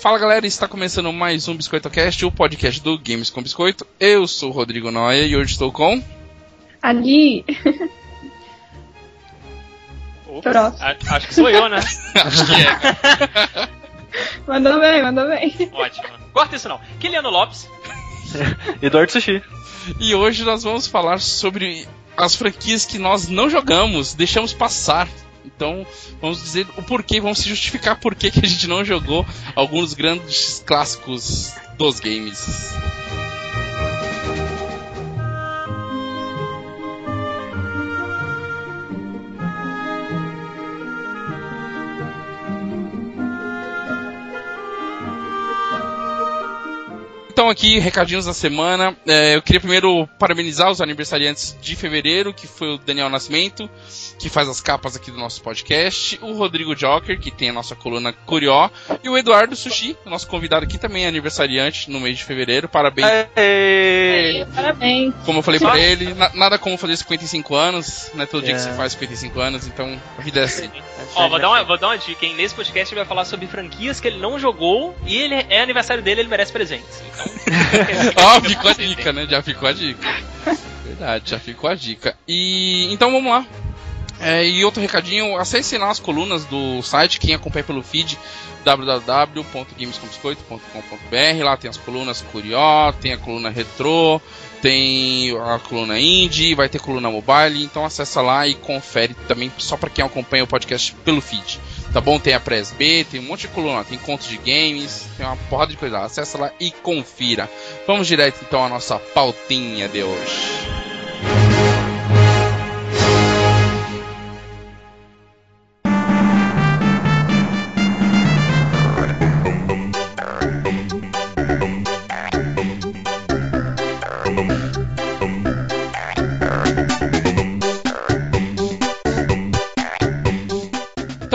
Fala galera, está começando mais um BiscoitoCast, o podcast do Games com Biscoito. Eu sou o Rodrigo Noia e hoje estou com. Ali. Opa, a- acho que sou eu, né? Acho que é. mandou bem, mandou bem. Ótimo. Corta isso não. Kiliano Lopes. Eduardo Sushi. E hoje nós vamos falar sobre as franquias que nós não jogamos, deixamos passar. Então, vamos dizer o porquê, vamos se justificar por que a gente não jogou alguns grandes clássicos dos games. Então aqui, recadinhos da semana. É, eu queria primeiro parabenizar os aniversariantes de fevereiro, que foi o Daniel Nascimento, que faz as capas aqui do nosso podcast, o Rodrigo Joker, que tem a nossa coluna Curió, e o Eduardo Sushi, nosso convidado aqui também é aniversariante no mês de fevereiro. Parabéns. Aê! Parabéns. Como eu falei pra ele, na- nada como fazer 55 anos, não é todo dia que É. você faz 55 anos, então a vida é assim. Ó, vou dar, uma, vou dar uma dica, hein? Nesse podcast ele vai falar sobre franquias que ele não jogou e ele é aniversário dele, ele merece presentes. Então. Ó, ficou a dica, né? Já ficou a dica. Verdade, já ficou a dica. E então vamos lá. É, e outro recadinho, acessem lá as colunas do site, quem acompanha pelo feed www.gamescombiscoito.com.br Lá tem as colunas Curió, tem a coluna Retro, tem a coluna Indie, vai ter coluna Mobile, então acessa lá e confere também só para quem acompanha o podcast pelo feed. Tá bom? Tem a Press B, tem um monte de coluna, tem contos de games, tem uma porrada de coisa lá. Acessa lá e confira. Vamos direto então à nossa pautinha de hoje.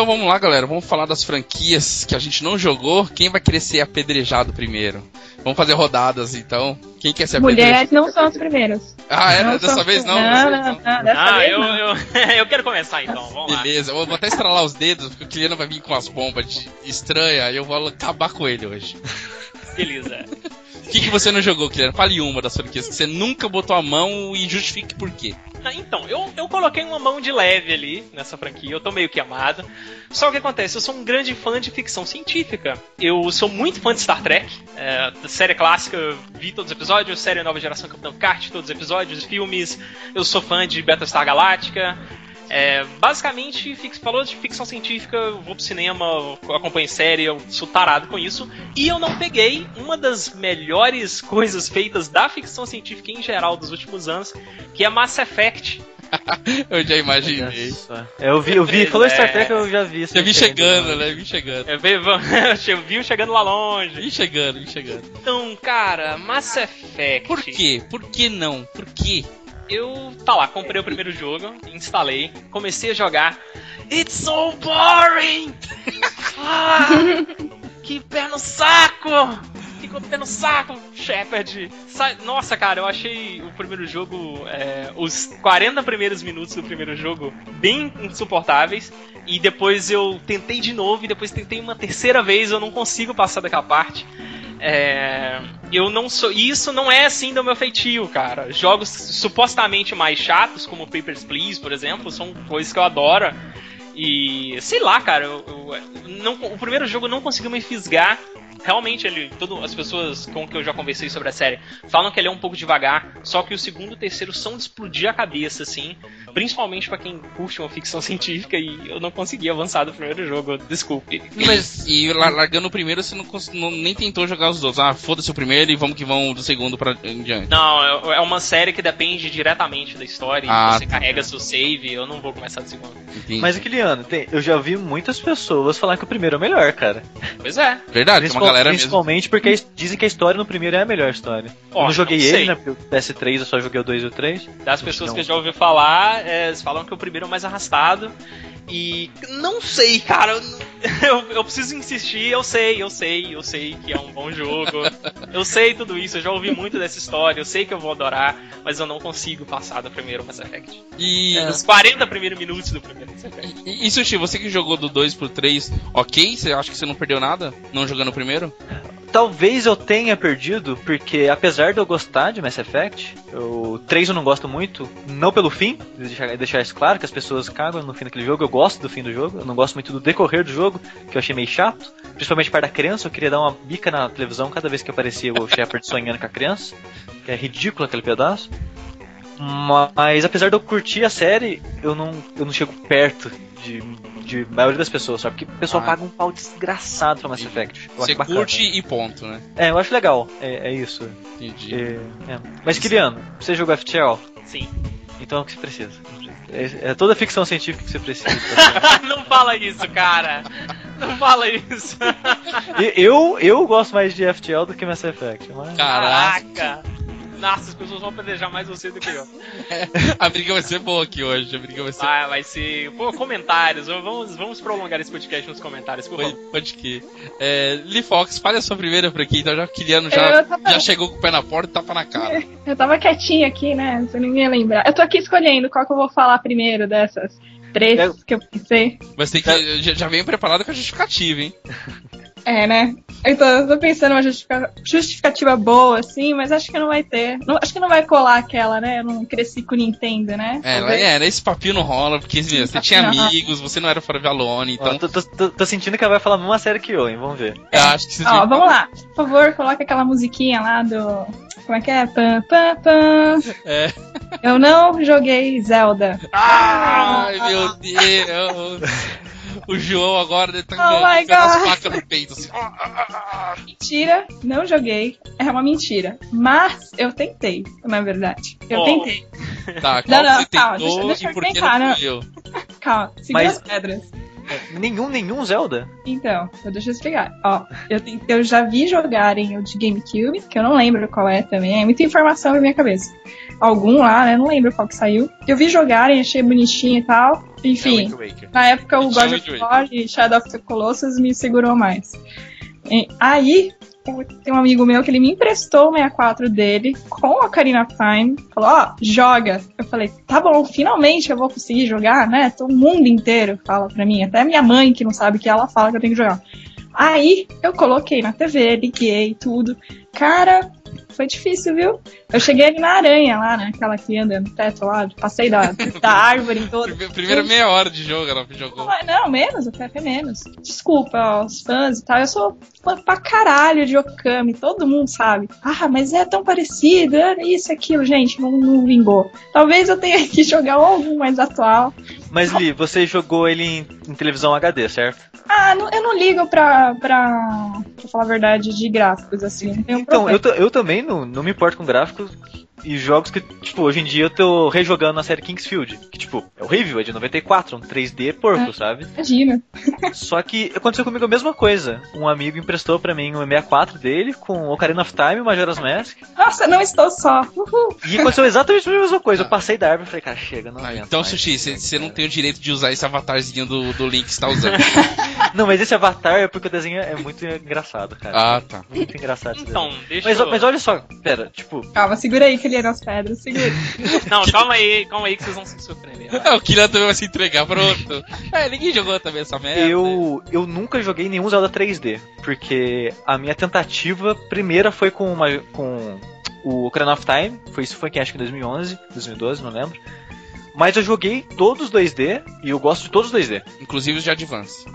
Então vamos lá, galera. Vamos falar das franquias que a gente não jogou. Quem vai querer ser apedrejado primeiro? Vamos fazer rodadas então. Quem quer ser apedrejado? Mulheres não são os primeiros. Ah, é? Não Dessa vez não? Não, Dessa não, vez não. não. Dessa Ah, vez eu, não. eu, eu quero começar então, vamos lá. Beleza, eu vou até estralar os dedos, porque o Kiliano vai vir com as bombas de estranha e eu vou acabar com ele hoje. Beleza. O que, que você não jogou, Kiliano? Fale uma das franquias que você nunca botou a mão e justifique por quê. Ah, Então, eu, eu coloquei uma mão de leve ali nessa franquia, eu tô meio que amado. Só que o que acontece? Eu sou um grande fã de ficção científica. Eu sou muito fã de Star Trek, é, série clássica, vi todos os episódios, série Nova Geração Capitão Picard, todos os episódios, filmes. Eu sou fã de Battlestar Galactica. É, basicamente, falou de ficção científica, eu vou pro cinema, eu acompanho série, eu sou tarado com isso. E eu não peguei uma das melhores coisas feitas da ficção científica em geral dos últimos anos, que é Mass Effect. Eu já imaginei. É, Eu vi, eu vi, falou Star Trek, eu já vi. Já vi chegando, né? Vi chegando. Eu vi, eu vi chegando lá longe. Vi chegando, vi chegando. Então, cara, Mass Effect. Por quê? Por que não? Por quê? Eu, tá lá, comprei o primeiro jogo, instalei, comecei a jogar. It's so boring! Ah, que pé no saco! Ficou no saco, Shepard! Nossa, cara, eu achei o primeiro jogo, é, os 40 primeiros minutos do primeiro jogo bem insuportáveis. E depois eu tentei de novo, e depois tentei uma terceira vez, eu não consigo passar daquela parte. É, eu não sou. Isso não é assim do meu feitio, cara. Jogos supostamente mais chatos, como Papers, Please, por exemplo, são coisas que eu adoro. E sei lá, cara, eu, eu- não, o primeiro jogo não conseguiu me fisgar. Realmente, ele, todo, as pessoas com que eu já conversei sobre a série falam que ele é um pouco devagar. Só que o segundo e o terceiro são de explodir a cabeça, assim. Principalmente pra quem curte uma ficção científica. E eu não consegui avançar do primeiro jogo, desculpe. Mas, e la- largando o primeiro, você não, não- nem tentou jogar os outros. Ah, foda-se o primeiro e vamos que vão do segundo pra em diante. Não, é é uma série que depende diretamente da história. Ah, você tá. carrega seu save. Eu não vou começar do segundo. Entendi. Mas, Kiliano, tem- eu já vi muitas pessoas falar que o primeiro é o melhor, cara. Pois é. Verdade, tem uma Principal- galera mesmo. principalmente porque a- dizem que a história no primeiro é a melhor história. Ó, eu não joguei não ele, né? Porque o PS3 eu só joguei o 2 e o 3. Das pessoas Não. que eu já ouvi falar, é, eles falam que o primeiro é o mais arrastado. E não sei, cara. Eu, eu preciso insistir. Eu sei, eu sei, eu sei que é um bom jogo. Eu sei tudo isso. Eu já ouvi muito dessa história. Eu sei que eu vou adorar. Mas eu não consigo passar do primeiro Mass Effect. E, Os 40 primeiros minutos do primeiro Mass Effect. e, e Sushi, você que jogou do 2 pro 3, ok? Você acha que você não perdeu nada? Não jogando o primeiro? Talvez eu tenha perdido, porque apesar de eu gostar de Mass Effect, o 3 eu não gosto muito, não pelo fim, deixar, deixar isso claro, que as pessoas cagam no fim daquele jogo, eu gosto do fim do jogo, eu não gosto muito do decorrer do jogo, que eu achei meio chato, principalmente para da criança, eu queria dar uma bica na televisão cada vez que aparecia o Shepard sonhando com a criança, que é ridículo aquele pedaço. Mas apesar de eu curtir a série, eu não, eu não chego perto de, de maioria das pessoas, sabe? Porque o pessoal Ah. paga um pau desgraçado pra Mass Effect. Você curte e ponto, né? É, eu acho legal. É, é isso. Entendi. É, é. Mas, Kiliano, você jogou FTL? Sim. Então é o que você precisa. É, é toda ficção científica que você precisa. não fala isso, cara. Não fala isso. Eu, eu gosto mais de FTL do que Mass Effect. Mas... Caraca, Caraca. Nossa, as pessoas vão planejar mais você do que eu. a briga vai ser boa aqui hoje. A briga vai ser. Vai, vai ser. Pô, comentários. Vamos, vamos prolongar esse podcast nos comentários, por Pode, favor. pode que. É, Lee Fox, fale a sua primeira por aqui, então já o Kiliano já, tava- já chegou com o pé na porta e tapa na cara. Eu tava quietinha aqui, né? Se ninguém lembrar. Eu tô aqui escolhendo qual que eu vou falar primeiro dessas três Eu- que eu pensei. Mas tem que. Já, já vem preparado com a justificativa, hein? É, né? Eu tô, eu tô pensando uma justifica- justificativa boa, assim, mas acho que não vai ter. Não- acho que não vai colar aquela, né? Eu não cresci com Nintendo, né? É, Talvez. é, né, esse papinho não rola, porque você tinha amigos, você não era Forever Alone, Ó, então tô, tô- tô- tô sentindo que ela vai falar a mesma série que eu, hein? Vamos ver. eu acho que Ó, vamos lá. Por favor, coloca aquela musiquinha lá do. Como é que é? Pam, pam, pam. É. Eu não joguei Zelda. Ai, meu Deus! O João agora ele tá Oh com as facas no peito, assim. Mentira, não joguei. É uma mentira. Mas eu tentei, na verdade. Eu Oh. tentei. Tá, Não, não, você calma, tentou deixa- deixa e eu por que tentar, não né? fui eu? Calma, segura Mas- as pedras. É, Nenhum, nenhum Zelda? Então, eu deixa eu explicar. Ó, eu, eu já vi jogarem o de GameCube, que eu não lembro qual é também. É muita informação na minha cabeça. Algum lá, né? Não lembro qual que saiu. Eu vi jogarem, achei bonitinho e tal. Enfim, É na época o Wind God of. War e Shadow of the Colossus me segurou mais. E aí, tem um amigo meu que ele me emprestou o 64 dele com a Ocarina of Time. Falou, ó, joga. Eu falei, tá bom, finalmente eu vou conseguir jogar, né? Todo mundo inteiro fala pra mim. Até minha mãe, que não sabe que ela fala que eu tenho que jogar. Aí, eu coloquei na TV, liguei, tudo. Cara, foi difícil, viu? Eu cheguei ali na aranha lá, né? Aquela que anda no teto lá, passei da, da árvore toda. Prime- Primeira meia hora de jogo ela jogou. Não, não, menos, até até menos. Desculpa, ó, os fãs e tal. Eu sou fã pra caralho de Okami, todo mundo sabe. Ah, mas é tão parecido, é isso, aquilo, gente, não, não vingou. Talvez eu tenha que jogar algum mais atual. Mas, Li, você jogou ele em, em televisão HD, certo? Ah, não- eu não ligo pra, pra, pra falar a verdade, de gráficos, assim. Então, problema. eu, eu também não, não me importo com gráficos e jogos que, tipo, hoje em dia eu tô rejogando a série Kingsfield, que, tipo, é horrível, é de 94, um 3D porco, É. sabe? Imagina. Só que aconteceu comigo a mesma coisa. Um amigo emprestou pra mim um 64 dele com Ocarina of Time e Majora's Mask. Nossa, não estou só. Uhul. E aconteceu exatamente a mesma coisa. Eu passei da árvore e falei, cara, chega, não Ah, então, mais. Sushi, você- não tem o direito de usar esse avatarzinho do, do Link que você tá usando. Não, mas esse avatar é porque o desenho é muito engraçado, cara. ah, tá. Muito engraçado Então, deixa Mas, eu... mas olha só, pera, tipo, Calma, segura aí que ele é nas pedras, segura. Não, calma aí, calma aí que vocês vão se surpreender. vai. O Kira também vai se entregar, pronto. É, ninguém jogou também essa merda. eu, eu nunca joguei nenhum Zelda 3D, porque a minha tentativa primeira foi com, uma, com o Ocarina of Time, foi isso foi que acho que em 2011, 2012, não lembro. Mas eu joguei todos 2D e eu gosto de todos 2D. Inclusive os de Advance.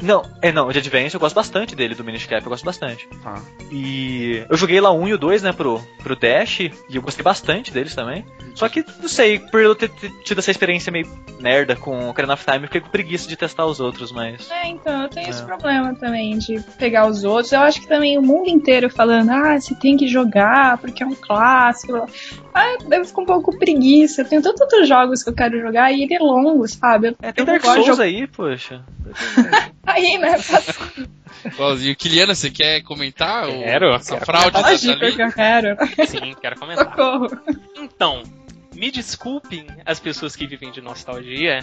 Não, é não, o de Advance eu gosto bastante dele, do Minish Cap eu gosto bastante. Tá. E eu joguei lá o 1 e o 2, né, pro, pro Dash, e eu gostei bastante deles também. Só que, não sei, por eu ter tido essa experiência meio merda com o Ocarina of Time, eu fiquei com preguiça de testar os outros, mas... É, então, eu tenho esse É. problema também de pegar os outros. Eu acho que também o mundo inteiro falando, ah, você tem que jogar porque é um clássico. Ah, eu fico um pouco preguiça. Eu tenho tantos outros jogos que eu quero jogar e ele é longo, sabe? Eu, É, tem Dark Souls jogar aí, poxa. aí, né? Igualzinho. Kiliana, você quer comentar? o- Quero, essa quero fraude da Dali? que eu quero. Sim, quero comentar. Socorro. Então, me desculpem as pessoas que vivem de nostalgia,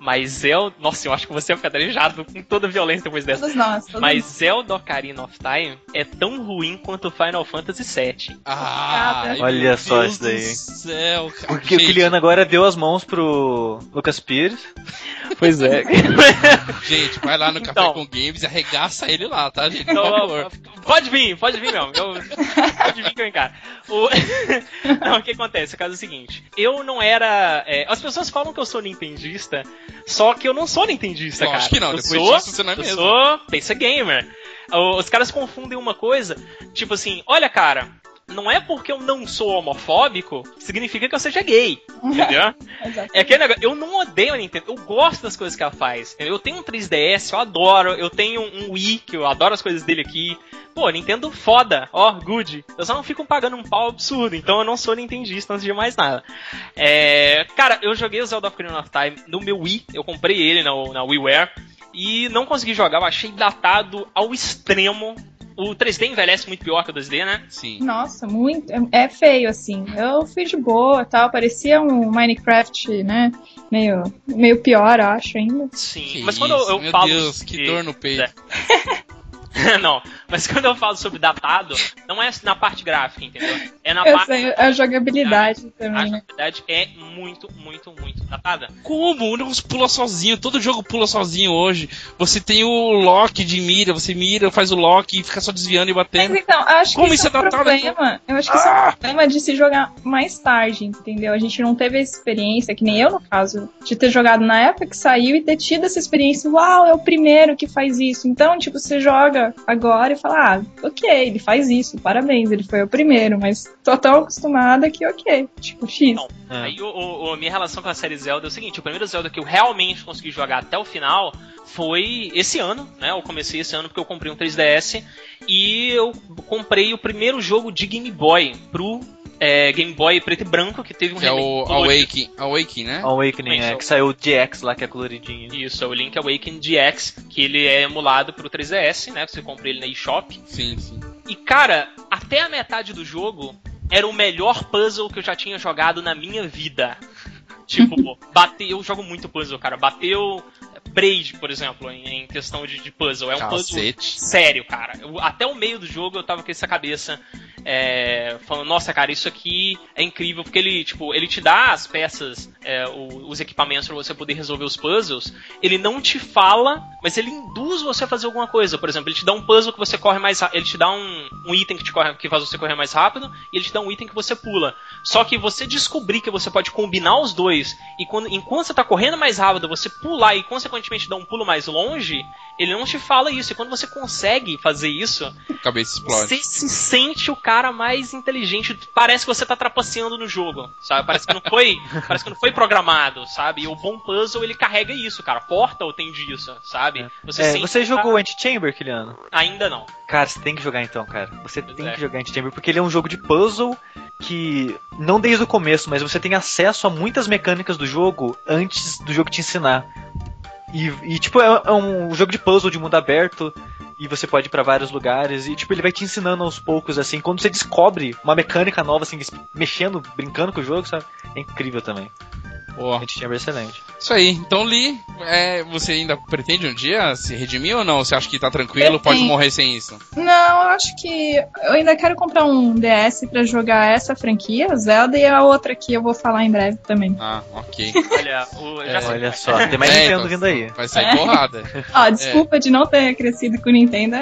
Mas Zelda. Nossa, eu acho que você vai ficar com toda a violência depois dessa. Todos nós. Todos Mas Zelda Ocarina of Time é tão ruim quanto Final Fantasy VII. Ah, Obrigada. Olha meu só Deus isso daí, do céu, cara. Porque o Gente, Kiliano agora deu as mãos pro Lucas Pires. Pois é. Gente, vai lá no Café Então. com Games e arregaça ele lá, tá, gente? Por Então, favor. pode vir, pode vir mesmo. Eu, pode vir que eu encaro. O... não, o que acontece? O caso é o seguinte: eu não era. é, as pessoas falam que eu sou nintendista, só que eu não sou nintendista, Eu cara. acho que não, eu depois sou, disso você não é eu mesmo. sou pensa gamer. Os caras confundem uma coisa, tipo assim, olha, cara. Não é porque eu não sou homofóbico significa que eu seja gay, entendeu? É aquele negócio, eu não odeio a Nintendo, eu gosto das coisas que ela faz. entendeu? Eu tenho um 3DS, eu adoro, eu tenho um Wii, que eu adoro as coisas dele aqui. Pô, Nintendo foda, ó, good. Eu só não fico pagando um pau absurdo, então eu não sou nintendista antes de mais nada. É, cara, eu joguei o Zelda Ocarina of Time no meu Wii, eu comprei ele na, na WiiWare, e não consegui jogar, eu achei datado ao extremo. O 3D envelhece muito pior que o 2D, né? Sim. Nossa, muito. é- É feio, assim. Eu fui de boa tal. Parecia um Minecraft, né? Meio, meio pior, acho ainda. Sim, Que mas quando eu, isso, eu meu falo. Deus, que dor no peito. não, mas quando eu falo sobre datado, não é na parte gráfica, entendeu? É na Eu parte. sei, a jogabilidade A também, né? jogabilidade é muito, muito, muito datada. Como? O negócio pula sozinho, todo jogo pula sozinho hoje. Você tem o lock de mira, você mira, faz o lock e fica só desviando e Mas batendo. então, acho Como que isso é é um datado, problema. Eu acho que isso é um problema de se jogar mais tarde, entendeu? A gente não teve essa experiência, que nem eu no caso, de ter jogado na época que saiu e ter tido essa experiência. Uau, é o primeiro que faz isso. Então, tipo, você joga agora e fala, ah, ok, ele faz isso, parabéns, ele foi o primeiro, mas tô tão acostumada que ok. Tipo, X. Não. É. Aí o, o- o- minha relação com a série Zelda é o seguinte: o primeiro Zelda que eu realmente consegui jogar até o final foi esse ano, né? Eu comecei esse ano porque eu comprei um 3DS e eu comprei o primeiro jogo de Game Boy pro é, Game Boy preto e branco, que teve um Que é o. Awakening, Awakening, né? Awakening, é, que saiu o DX lá, que é coloridinho. Isso, é o Link Awakening DX, que ele é emulado pro 3DS, né? Você compra ele na eShop. Sim, sim. E cara, até a metade do jogo era o melhor puzzle que eu já tinha jogado na minha vida. Tipo, bateu, eu jogo muito puzzle, cara. Bateu Braid, por exemplo, em, em questão de, de puzzle. É um puzzle Cacete. sério, cara. Eu- até o meio do jogo eu tava com essa cabeça é, falando, nossa, cara, isso aqui é incrível, porque ele, tipo, ele te dá as peças, é, o- os equipamentos pra você poder resolver os puzzles. Ele não te fala, mas ele induz você a fazer alguma coisa. Por exemplo, ele te dá um puzzle que você corre mais rápido. Ele te dá um, um item que, te corre, que faz você correr mais rápido, e ele te dá um item que você pula. Só que você descobrir que você pode combinar os dois, e quando, enquanto você tá correndo mais rápido, você pular e consequentemente dar um pulo mais longe, ele não te fala isso. E quando você consegue fazer isso, cabeça explode. você se sente o cara mais inteligente. Parece que você tá trapaceando no jogo, sabe? Parece que não foi, parece que não foi programado, sabe? E o bom puzzle ele carrega isso, cara. Portal tem disso, sabe? Você, É, você jogou tá- Anti-Chamber, Kiliano? Ainda não. Cara, você tem que jogar então, cara. Você Pois tem é. que jogar Anti-Chamber, porque ele é um jogo de puzzle que, não desde o começo, mas você tem acesso a muitas mecânicas do jogo antes do jogo te ensinar. E, e, tipo, é, é um jogo de puzzle de mundo aberto, e você pode ir pra vários lugares, e tipo, ele vai te ensinando aos poucos, assim, quando você descobre uma mecânica nova, assim, mexendo, brincando com o jogo, sabe? É incrível também. Boa. Anti-Chamber é excelente. Isso aí. Então, Lee, é, você ainda pretende um dia se redimir ou não? Você acha que tá tranquilo? Pode morrer sem isso? Não, eu acho que eu ainda quero comprar um DS pra jogar essa franquia, Zelda, e a outra que eu vou falar em breve também. Ah, ok. Olha, o, já É. Olha só, tem mais É, Nintendo então, vindo aí. Vai sair É. porrada. Ó, desculpa de não ter crescido com Nintendo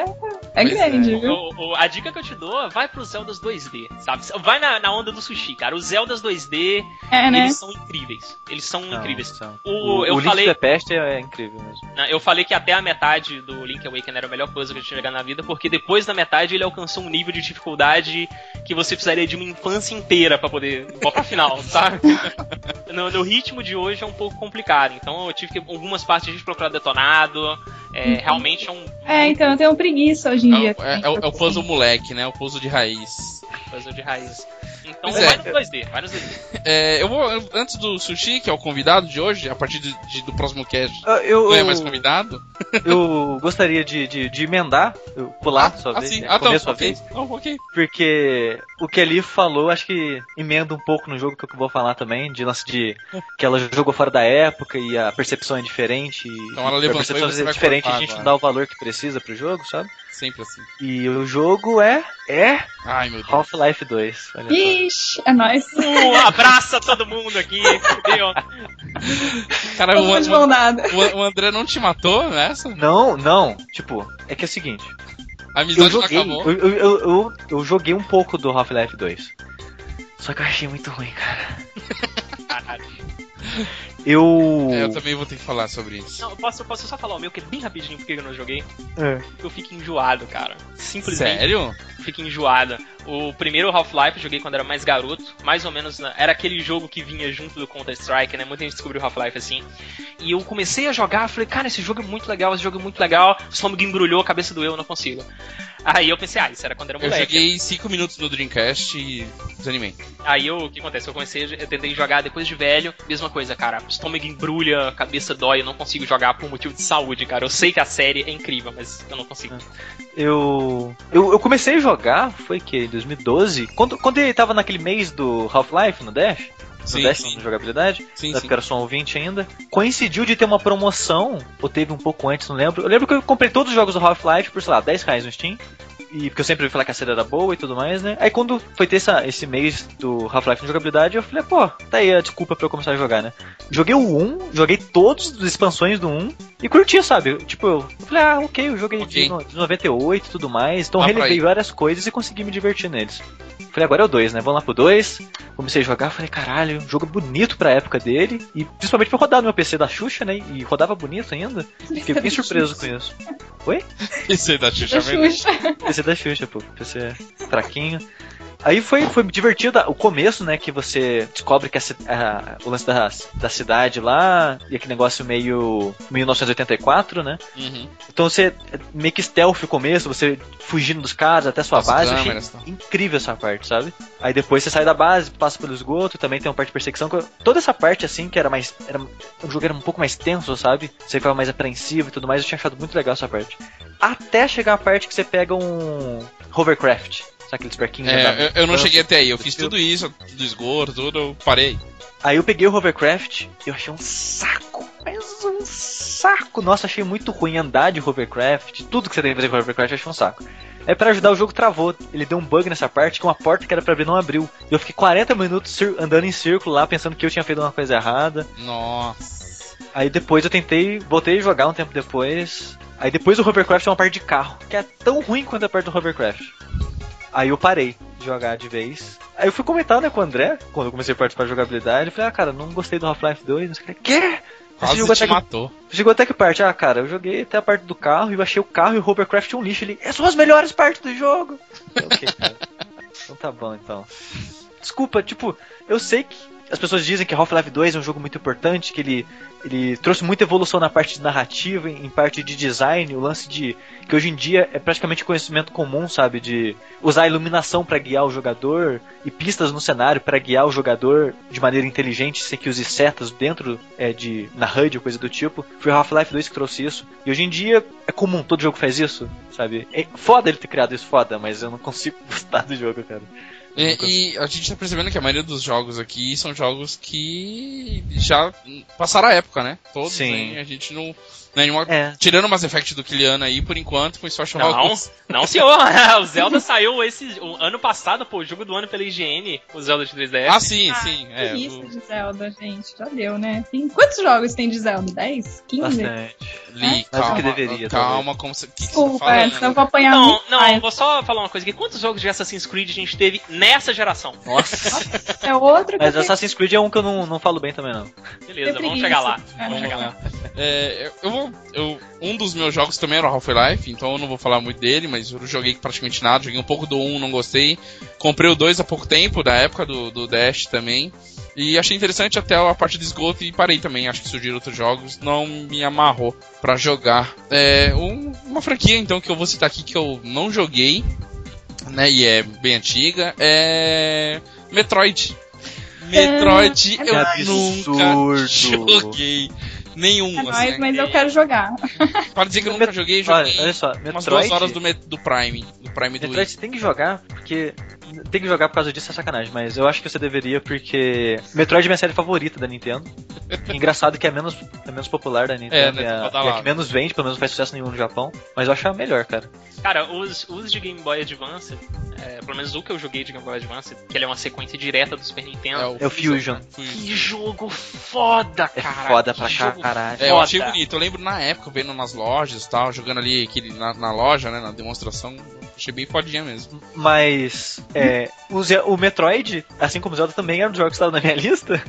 é, é Pois grande, é. viu? O- o- a dica que eu te dou, vai pros Zeldas 2D, sabe? Vai na, na onda do sushi, cara. Os Zeldas 2D, É, né? eles são incríveis. Eles são Não, incríveis. são. O- O, eu o Link falei- to the Past é, é incrível mesmo. Eu falei que até a metade do Link Awakening era o melhor puzzle que eu tinha jogado na vida, porque depois da metade ele alcançou um nível de dificuldade que você precisaria de uma infância inteira pra poder ir pra final, sabe? No, no ritmo de hoje é um pouco complicado, então eu tive que algumas partes a gente procurar detonado, é, realmente é um É, então eu tenho preguiça hoje em É, dia. é- é o- é o porque, puzzle moleque, né? O puzzle de raiz. puzzle de raiz. Então, Pois vai é. no 2D, vai no 2D. É, eu vou, eu- antes do Sushi, que é o convidado de hoje, a partir de- de- do próximo cast, Ah, Eu, não é mais convidado. eu gostaria de, de, de emendar, pular sua ah, vez, sim. né, Ah, comer não, sua ok. vez, Não, ok. porque o que ali falou, acho que emenda um pouco no jogo que eu vou falar também, de lance de que ela jogou fora da época e a percepção é diferente. e Então ela a levantou percepção e você é vai diferente, cortar a gente não dá o valor que precisa pro jogo, sabe? Sempre assim. E o jogo é é Ai, meu Deus. Half-Life 2. Olha só. Ixi, é nóis. Uh, abraça todo mundo aqui? Cara, o, mão o, o André não te matou nessa? Não, não. Tipo, é que é o seguinte. A Eu amizade não joguei, acabou. eu, eu, eu, eu, eu joguei um pouco do Half-Life 2. Só que eu achei muito ruim, cara. Eu. É, eu também vou ter que falar sobre isso. Não, eu posso, eu posso só falar o meu, que é bem rapidinho porque eu não joguei. É. Eu fico enjoado, cara. Simplesmente Sério? fico enjoado. O primeiro Half-Life eu joguei quando era mais garoto. Mais ou menos, né, era aquele jogo que vinha junto do Counter-Strike, né? Muita gente descobriu o Half-Life assim. E eu comecei a jogar, falei, cara, esse jogo é muito legal, esse jogo é muito legal. O estômago embrulhou, a cabeça doeu, eu não consigo. Aí eu pensei, ah, isso era quando era Eu moleque. joguei 5 minutos no Dreamcast e desanimei. Aí eu, o que acontece? Eu comecei, eu tentei jogar depois de velho, mesma coisa, cara. O estômago embrulha, a cabeça dói, eu não consigo jogar por motivo de saúde, cara. Eu sei que a série é incrível, mas eu não consigo. Eu, eu. eu comecei a jogar, foi que? Em 2012? Quando, quando ele tava naquele mês do Half-Life no Dash? No Sim, Dash, sim. na jogabilidade? Sim, na sim. era só um ouvinte ainda. Coincidiu de ter uma promoção, ou teve um pouco antes, não lembro. Eu lembro que eu comprei todos os jogos do Half-Life por, sei lá, 10 reais no Steam. E porque eu sempre ouvi falar que a série era boa e tudo mais, né? Aí quando foi ter essa, esse mês do Half-Life na jogabilidade, eu falei, pô, tá aí a desculpa pra eu começar a jogar, né? Joguei o 1, joguei todas as expansões do 1 e curti, sabe? Tipo, eu falei, ah, ok, eu joguei Ok. de, no- de 98 e tudo mais. Então Dá relevei várias coisas e consegui me divertir neles. Falei, agora é o 2, né? Vamos lá pro 2. Comecei a jogar, falei, caralho, um jogo bonito pra época dele. E principalmente pra rodar no meu PC da Xuxa, né? E rodava bonito ainda. Fiquei bem surpreso com isso. Isso aí da Xuxa, Da é. Xuxa. PC da Xuxa, pô. PC fraquinho. Aí foi, foi divertido o começo, né? Que você descobre que a a- o lance da, da cidade lá, e aquele negócio meio 1984, né? Uhum. Então você meio que stealth o começo, você fugindo dos caras até sua As base. Câmeras, tá. incrível essa parte, sabe? Aí depois você sai da base, passa pelo esgoto, também tem uma parte de perseguição. Toda essa parte, assim, que era mais. Era, o jogo era um pouco mais tenso, sabe? Você ficava mais apreensivo e tudo mais. Eu tinha achado muito legal essa parte. Até chegar a parte que você pega um hovercraft. Aqueles barquinhos É, eu, eu não cheguei até aí. Eu fiz tudo isso, do esgoto, tudo, eu parei. Aí eu peguei o hovercraft e eu achei um saco. Mas um saco. Nossa, achei muito ruim andar de hovercraft. Tudo que você tem que fazer com hovercraft eu achei um saco. Aí pra ajudar o jogo travou. Ele deu um bug nessa parte que uma porta que era pra abrir não abriu. E eu fiquei 40 minutos andando em círculo lá, pensando que eu tinha feito uma coisa errada. Nossa. Aí depois eu tentei, voltei a jogar um tempo depois. Aí depois o hovercraft é uma parte de carro, que é tão ruim quanto a parte do hovercraft. Aí eu parei de jogar de vez. Aí eu fui comentar né, com o André, quando eu comecei a participar de jogabilidade. Eu falei, ah, cara, não gostei do Half-Life 2. Não sei o que. Quê? Quase jogou até, que, matou. chegou até que parte? Ah, cara, eu joguei até a parte do carro e eu achei o carro e o hovercraft um lixo. Ele, essas são as melhores partes do jogo. Ok, cara. Então tá bom, então. Desculpa, tipo, eu sei que as pessoas dizem que Half-Life 2 é um jogo muito importante, que ele, ele trouxe muita evolução na parte de narrativa, em, parte de design, o lance de que hoje em dia é praticamente conhecimento comum, sabe, de usar iluminação para guiar o jogador e pistas no cenário para guiar o jogador de maneira inteligente, sem que use setas dentro é, de na HUD ou coisa do tipo. Foi Half-Life 2 que trouxe isso. E hoje em dia é comum, todo jogo faz isso, sabe? É foda ele ter criado isso, foda, mas eu não consigo gostar do jogo, cara. E, e a gente tá percebendo que a maioria dos jogos aqui são jogos que já passaram a época, né? Todos, Sim. A gente não. Nenhuma, É. Tirando Mass Effect do Kilian aí, por enquanto, com Special Não, Hawks. não senhor. o Zelda saiu esse o ano passado, pô, o jogo do ano pela IGN, o Zelda de 3DS. Ah, sim, Ah, sim. É, que isso o de Zelda, gente. Já deu, né? Tem... Quantos jogos tem de Zelda? 10? 15? Bastante. Mais do calma. que deveria, calma, como você. O que, que você tá Desculpa, é, senão eu vou apanhar Não, muito não, mais. vou só falar uma coisa aqui. Quantos jogos de Assassin's Creed a gente teve nessa geração? Nossa. É outro que Mas Assassin's Creed é um que eu não, não falo bem também, não. Beleza, Tem vamos chegar lá. É. Vamos chegar lá. É, eu vou. Eu, um dos meus jogos também era o Half-Life, então eu não vou falar muito dele, mas eu não joguei praticamente nada. Joguei um pouco do 1, não gostei. Comprei o 2 há pouco tempo, da época do, do Dash também. E achei interessante até a parte do esgoto e parei também. Acho que surgiram outros jogos, não me amarrou pra jogar. É, um- uma franquia então que eu vou citar aqui que eu não joguei, né, e é bem antiga, é Metroid. Metroid É, eu é nunca joguei nenhum. É nóis, assim, mas eu quero jogar. Para dizer que eu nunca joguei, joguei Olha, olha só, umas duas horas do, do Prime. Prime do Metroid Wii. você tem que jogar, porque. Tem que jogar por causa disso é sacanagem, mas eu acho que você deveria, porque. Metroid é minha série favorita da Nintendo. Engraçado que é menos, é menos popular da Nintendo, É, né, é, a, tá é badalado. que menos vende, pelo menos não faz sucesso nenhum no Japão. Mas eu acho a melhor, cara. Cara, os, os de Game Boy Advance, é, pelo menos o que eu joguei de Game Boy Advance, que ele é uma sequência direta do Super Nintendo. É o Fusion. Fusion. Que jogo foda, É cara. foda que pra jogo caralho. É, eu achei foda. bonito. Eu lembro na época, vendo nas lojas e tal, jogando ali aquele, na, na loja, né, na demonstração. Achei bem fodinha mesmo. Mas é, o, o Metroid, assim como o Zelda, também era um dos jogos que estava na minha lista.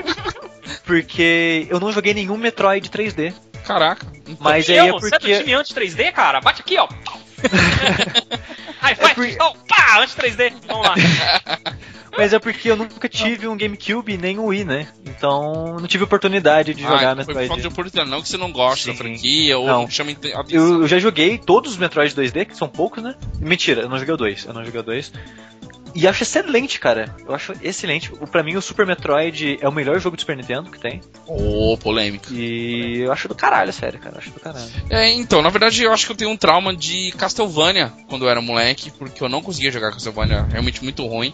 porque eu não joguei nenhum Metroid 3D. Caraca. Então, Mas aí é eu, Você é do porque. time anti-3D, cara? Bate aqui, ó. High five, É por- então, pá, anti-3D. Vamos lá. Mas é porque eu nunca tive um GameCube nem um Wii, né? Então não tive oportunidade de jogar ah, foi por falta de Metroid. oportunidade, não que você não gosta da franquia ou Não. não chama atenção. Eu, eu já joguei todos os Metroid 2D, que são poucos, né? Mentira, eu não joguei o 2. Eu não joguei o 2. E acho excelente, cara. Eu acho excelente. O- Pra mim, o Super Metroid é o melhor jogo de Super Nintendo que tem. Ô, polêmica. E eu acho do caralho, sério, cara. Eu acho do caralho. É, então, na verdade eu acho que eu tenho um trauma de Castlevania quando eu era moleque, porque eu não conseguia jogar Castlevania realmente muito ruim.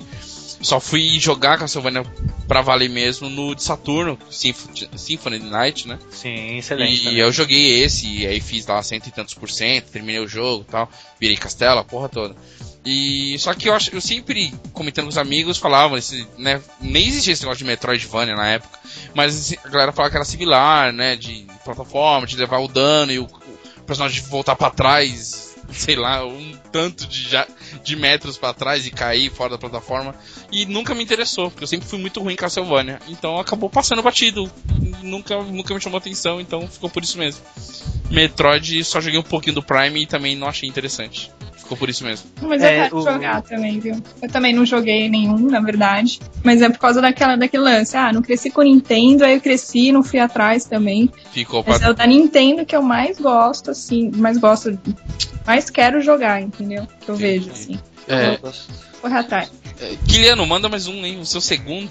Só fui jogar Castlevania pra valer mesmo no de Saturno, Symph- Symphony Night, né? Sim, excelente. E também. eu joguei esse, e aí fiz lá cento e tantos por cento, terminei o jogo e tal, virei castelo, a porra toda. E só que eu eu sempre comentando com os amigos falavam esse, né, nem existia esse negócio de Metroidvania na época, mas a galera falava que era similar, né, de plataforma, de levar o dano e o, o personagem voltar pra trás, sei lá, um tanto de, já, de metros pra trás e cair fora da plataforma. E nunca me interessou, porque eu sempre fui muito ruim em Castlevania. Então acabou passando batido. Nunca, nunca me chamou atenção, então ficou por isso mesmo. Metroid só joguei um pouquinho do Prime e também não achei interessante. Ficou por isso mesmo. Mas É, eu quero o- jogar também, viu? Eu também não joguei nenhum, na verdade. Mas é por causa daquela, daquele lance. Ah, não cresci com Nintendo, aí eu cresci e não fui atrás também. Ficou Mas pra... é o da Nintendo que eu mais gosto, assim, mais gosto, mais quero jogar, entendeu? Que eu vejo, assim. É, Corre atrás. é, Kiliano, manda mais um, hein? O seu segundo.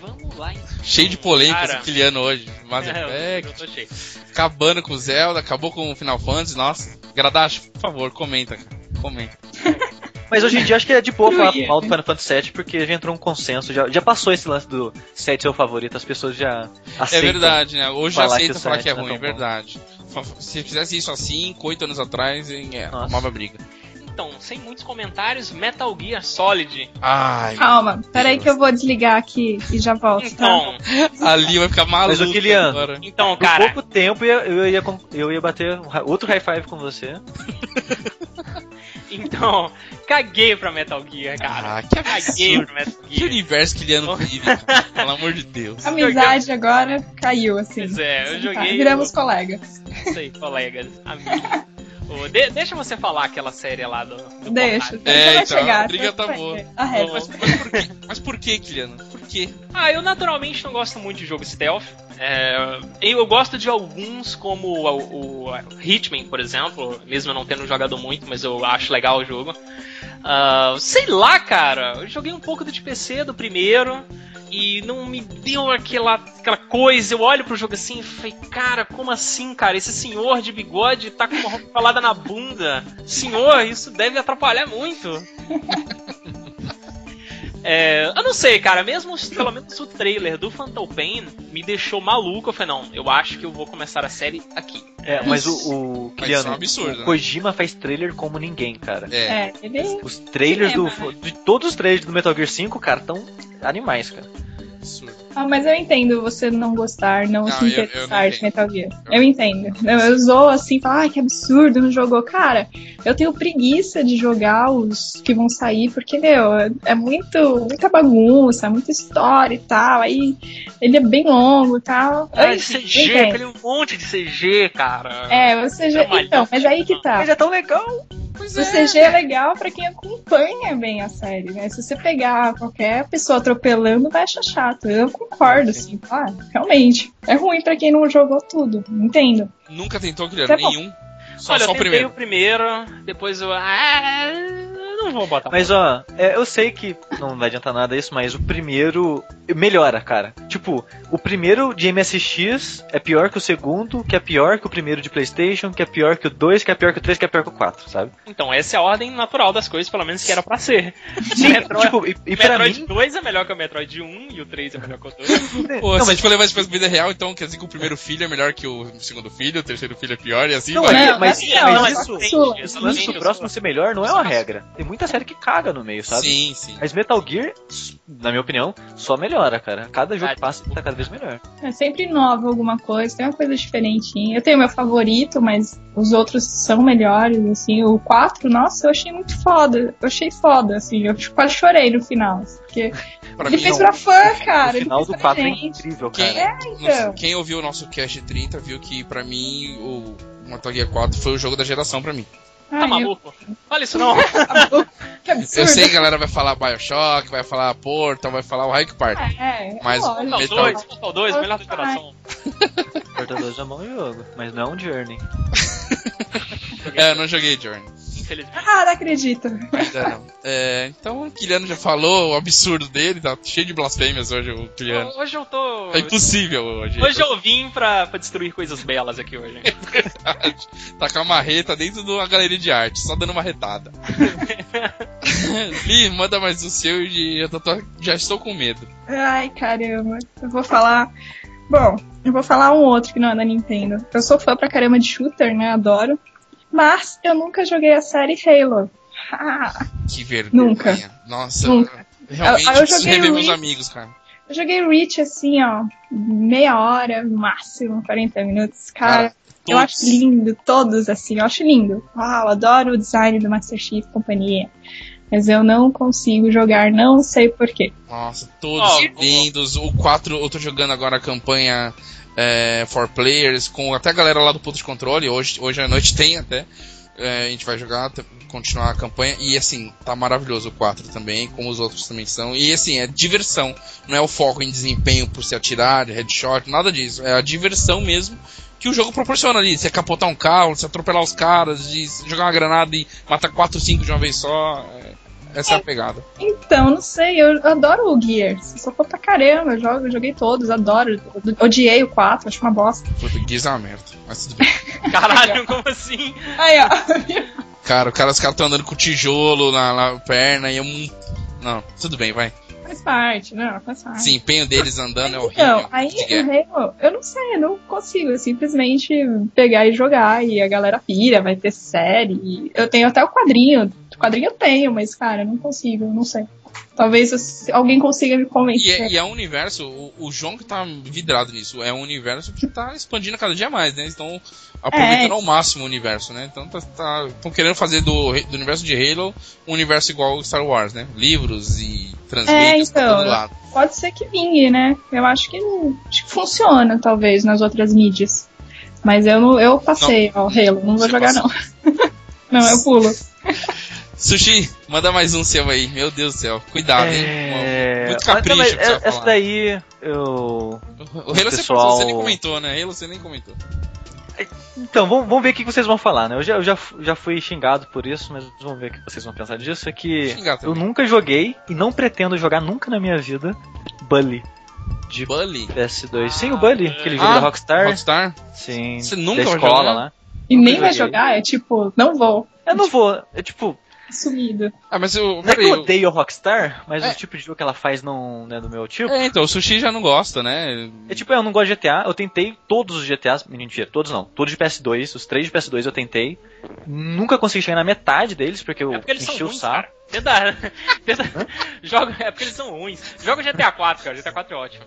Vamos lá, então. Cheio de polêmicas Cara. o Kiliano hoje. Mass É, eu- Effect, eu tô cheio. acabando com o Zelda, acabou com o Final Fantasy. Nossa, Gradacho, por favor, comenta, cara. Comenta. Mas hoje em dia acho que é de boa falar ia. mal do Final Fantasy VII, porque já entrou um consenso, já, já passou esse lance do 7 seu favorito, as pessoas já É aceitam. verdade, né? Hoje falar aceita que o falar que é é ruim, é verdade. Se fizesse isso há 5, 8 anos atrás, é, arrumava briga. Então, sem muitos comentários, Metal Gear Solid. Ai, Calma, peraí que eu vou desligar aqui e já volto, tá? Então, ali vai ficar maluco Mas o agora. então, Por cara, pouco tempo eu, eu, ia, com- eu ia bater outro high five com você. então, caguei pra Metal Gear, cara. Ah, que Caguei pra Metal Que Gear. universo que Kiliano vive, cara. Pelo amor de Deus. A amizade agora caiu, assim. Pois é, eu Tá, joguei. viramos colegas. Isso aí, colegas, amigos. De- deixa você falar aquela série lá do. do Deixa, deixa É, vai então, chegar. a briga tá boa. Mas, mas por quê? Mas por quê, Kiliano? Por quê? Ah, eu naturalmente não gosto muito de jogo stealth. É, eu gosto de alguns, como o, o Hitman, por exemplo, mesmo não tendo jogado muito, mas eu acho legal o jogo. Ah, sei lá, cara, eu joguei um pouco do de PC do primeiro e não me deu aquela, aquela coisa. Eu olho pro jogo assim e falei, cara, como assim, cara? Esse senhor de bigode tá com uma roupa colada na bunda. Senhor, isso deve atrapalhar muito. É, eu não sei, cara. Mesmo pelo menos o trailer do Phantom Pain me deixou maluco. Eu falei, não, eu acho que eu vou começar a série aqui. É, mas o, o Mas isso é um Kiliano, absurdo, o né? Kojima faz trailer como ninguém, cara. É. É, ele Os trailers do, de todos os trailers do Metal Gear 5, cara, tão animais, cara. Absurdo. Ah, mas eu entendo você não gostar, não, Não, se eu- eu não interessar de. Metal Gear. Eu entendo. Eu, eu zoo assim, falo, ah, que absurdo, não jogou. Cara, eu tenho preguiça de jogar os que vão sair, porque, meu, é- é muito, muita bagunça, muita história e tal. Aí ele é bem longo e tal. Entendo, eu CG, aquele um monte de CG, cara. É, você já. Trabalhar. Então, mas aí que tá. Mas é tão legal. O CG é legal pra quem acompanha bem a série, né? Se você pegar qualquer pessoa atropelando, vai achar chato. Eu concordo, assim. Ah, realmente. É ruim pra quem não jogou tudo. Entendo. Nunca tentou? Tá bom. Nenhum? Só, Olha, só eu o primeiro. o primeiro, depois eu. Ah, não não vou botar. Mas ó, é, eu sei que não vai adiantar nada isso, mas o primeiro melhora, cara. Tipo, o primeiro de MSX é pior que o segundo, que é pior que o primeiro de PlayStation, que é pior que o 2, que é pior que o 3, que é pior que o 4, sabe? Então, essa é a ordem natural das coisas, pelo menos que era pra ser. Sim, Metroid- tipo, e, e pra Metroid mim. 2 é melhor que o Metroid 1 e o 3 é melhor que o 2. Pô, não, se a mas gente for levar isso pra vida real, então quer dizer que o primeiro filho é melhor que o segundo filho, o terceiro filho é pior e assim Não, vai. é, Não, mas, mas não, mas mas isso, sua, Exatamente, o lance do eu próximo sou- ser melhor não é uma regra. Tem muita série que caga no meio, sabe? Sim, sim. Mas Metal Gear, na minha opinião, só melhora, cara. Cada jogo que passa tá cada vez melhor. É sempre inova alguma coisa, tem uma coisa diferentinha. Eu tenho meu favorito, mas os outros são melhores, assim. O 4, nossa, eu achei muito foda. Eu achei foda, assim. Eu quase chorei no final. Porque Pra ele mim, fez não. pra fã, cara. o final do pra 4 é gente. incrível, Quem, cara. então. quem ouviu o nosso Cast 30 viu que pra mim o Metal Gear 4 foi o jogo da geração pra mim. Ai, Tá eu- maluco? Olha isso não. Que absurdo. Eu sei que a galera vai falar Bioshock, vai falar Portal, vai falar o Raio que Parte. É, é Mas-. Portal Metal- 2, Portal 2, melhor da geração. Portal 2 é um bom jogo, mas não é um Journey. É, eu não joguei Journey. Infelizmente. Ah, não acredito. Ainda não. É, então o Kiliano já falou o absurdo dele, tá cheio de blasfêmias hoje o Kiliano. Hoje eu tô. É impossível hoje. Hoje eu vim pra, pra destruir coisas belas aqui hoje. hein? Tá com a marreta dentro de uma galeria de arte, só dando uma retada. Li, manda mais o seu e eu tô- já estou com medo. Ai, caramba. Eu vou falar. Bom, eu vou falar um outro que não é da Nintendo. Eu sou fã pra caramba de shooter, né? Adoro. Mas eu nunca joguei a série Halo. Ah, Que vergonha. Nunca. Nossa, Nunca. realmente Eu- eu joguei o meus Reach. amigos, cara. eu joguei Reach assim, ó. Meia hora, máximo, 40 minutos. Cara, eu acho lindo, todos assim, eu acho lindo. Uau, adoro o design do Master Chief e companhia. Mas eu não consigo jogar, não sei porquê. Nossa, todos Ó, lindos. O 4, eu tô jogando agora a campanha é, for players, com até a galera lá do ponto de controle. Hoje, hoje à noite tem até. É, a gente vai jogar, continuar a campanha. E assim, tá maravilhoso o 4 também, como os outros também são. E assim, é diversão. Não é o foco em desempenho por se atirar, headshot, nada disso. É a diversão mesmo que o jogo proporciona ali. Você capotar um carro, você atropelar os caras, de jogar uma granada e matar 4, 5 de uma vez só. É, essa é a pegada. Então, não sei, eu adoro o Gears. Eu sou fã pra caramba, eu, jogo, eu joguei todos, adoro. Odiei o 4, acho uma bosta. Português é uma merda. Mas tudo bem. Caralho, como assim? Aí, ó. Cara, o cara, os caras estão andando com tijolo na, na perna e eu. Não, tudo bem, vai. Faz parte, não, faz parte. Desempenho deles andando é horrível. Então, aí. Halo, eu não sei, eu não consigo simplesmente pegar e jogar e a galera pira, vai ter série. Eu tenho até o quadrinho, quadrinho eu tenho, mas cara, não consigo, não sei. Talvez alguém consiga me E convencer. é, e é um universo, o, o João que tá vidrado nisso, é um universo que tá expandindo cada dia mais, né? Estão aproveitando É. ao máximo o universo, né? Então estão tá, tão querendo fazer do, do universo de Halo um universo igual ao Star Wars, né? Livros e transmídias pra então. lado. Pode ser que vingue, né? Eu acho que, acho que funciona, talvez, nas outras mídias. Mas eu não, eu passei ao Halo, não vou jogar passou. não. não, eu pulo. Sushi, manda mais um seu aí. Meu Deus do céu. Cuidado, hein? É... Muito mas, não, capricho mas você vai essa falar. daí eu. O Halo você, pessoal- você nem comentou, né? Halo você nem comentou. Então, vamos, vamos ver o que vocês vão falar, né? Eu já, eu já, já fui xingado por isso, mas vamos ver o que vocês vão pensar disso. É que eu nunca joguei e não pretendo jogar nunca na minha vida Bully de Bully. PS2. Sim, o Bully, aquele jogo Ah, da Rockstar. Rockstar? Sim, Você nunca da vai escola jogar? lá. E Nunca nem vai jogar, é tipo, não vou. Eu não vou, é tipo, Sumido. Ah, mas eu. não é que Peraí, eu eu- odeio a Rockstar, mas É. o tipo de jogo que ela faz não é do meu tipo. É, então, o Sushi já não gosta, né? É tipo, eu não gosto de GTA, eu tentei todos os GTAs, mentira, todos não, todos de PS2, os três de PS2 eu tentei, nunca consegui chegar na metade deles, porque eu É porque eles são enchi o ruins, saco. cara. Tenta, tenta, joga, é porque eles são ruins. Joga GTA 4, cara. GTA 4 é ótimo.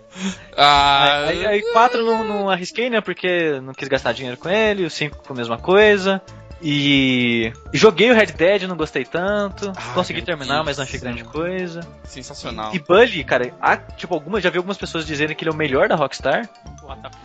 Ah, Aí, aí quatro não, não arrisquei, né, porque não quis gastar dinheiro com ele, o cinco com a mesma coisa, e joguei o Red Dead, não gostei tanto, Ah, consegui terminar, Deus mas não achei grande coisa. sensacional. E Bully, cara, há, tipo, algumas, já vi algumas pessoas dizerem que ele é o melhor da Rockstar?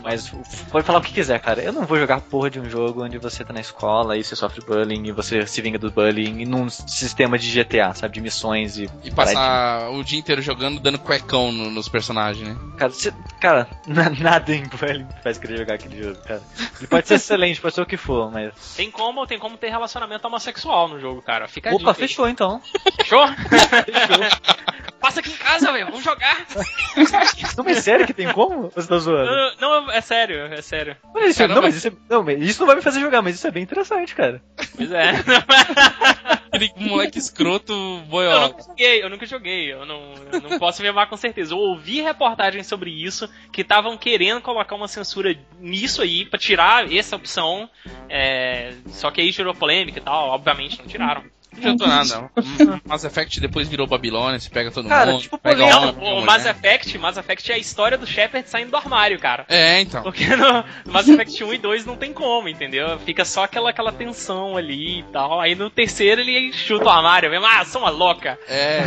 Mas pode falar o que quiser, cara. Eu não vou jogar porra de um jogo onde você tá na escola e você sofre bullying e você se vinga do bullying e num sistema de GTA, sabe? De missões e. E passar o dia inteiro jogando, dando cuecão no- nos personagens, né? Cara, você- cara, na- nada em bullying faz querer jogar aquele jogo, cara. Ele pode ser excelente, pode ser o que for, mas. Tem como tem como ter relacionamento homossexual no jogo, cara. Fica Opa, fechou então. Fechou? Passa aqui em casa, velho. Vamos jogar. Não, mas sério que tem como? Você tá zoando? Não, não, é sério, é sério. Mas isso, não, mas isso, é- não, isso não vai me fazer jogar, mas isso é bem interessante, cara. Pois é. Aquele moleque escroto, Eu boiola. nunca joguei, eu nunca joguei. Eu não, eu não posso afirmar com certeza. Eu ouvi reportagens sobre isso que estavam querendo colocar uma censura nisso aí pra tirar essa opção. é, só que aí gerou polêmica e tal. Obviamente não tiraram. Não adiantou nada. não. Mass Effect depois virou Babilônia, você pega todo Cara, mundo. tipo, pega polêmica. homem, pega o Mass. Effect, Mass Effect é a história do Shepard saindo do armário, cara. É, então. Porque no Mass Effect 1 e 2 não tem como, entendeu? Fica só aquela, aquela tensão ali e tal. Aí no terceiro ele chuta o armário mesmo. Ah, sou uma louca. É.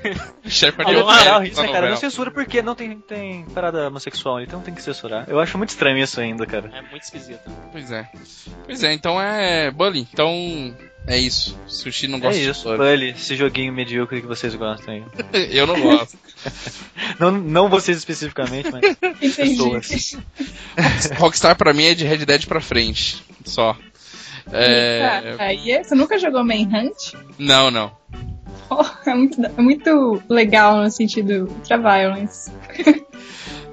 Shepard é legal o isso, né, cara? Não censura porque não tem, tem parada homossexual, então tem que censurar. Eu acho muito estranho isso ainda, cara. É muito esquisito. Pois é. Pois é, então é. Bully, então. É isso. Sushi não É gosta de isso, Bully. Bully, esse joguinho medíocre que vocês gostam aí. Eu não gosto. Não, não vocês especificamente, mas Entendi. pessoas. Rockstar pra mim é de Red Dead pra frente. Só. É. Tá, aí é- você nunca jogou Manhunt? Não, não. Oh, é, muito, é muito legal no sentido ultra-violence.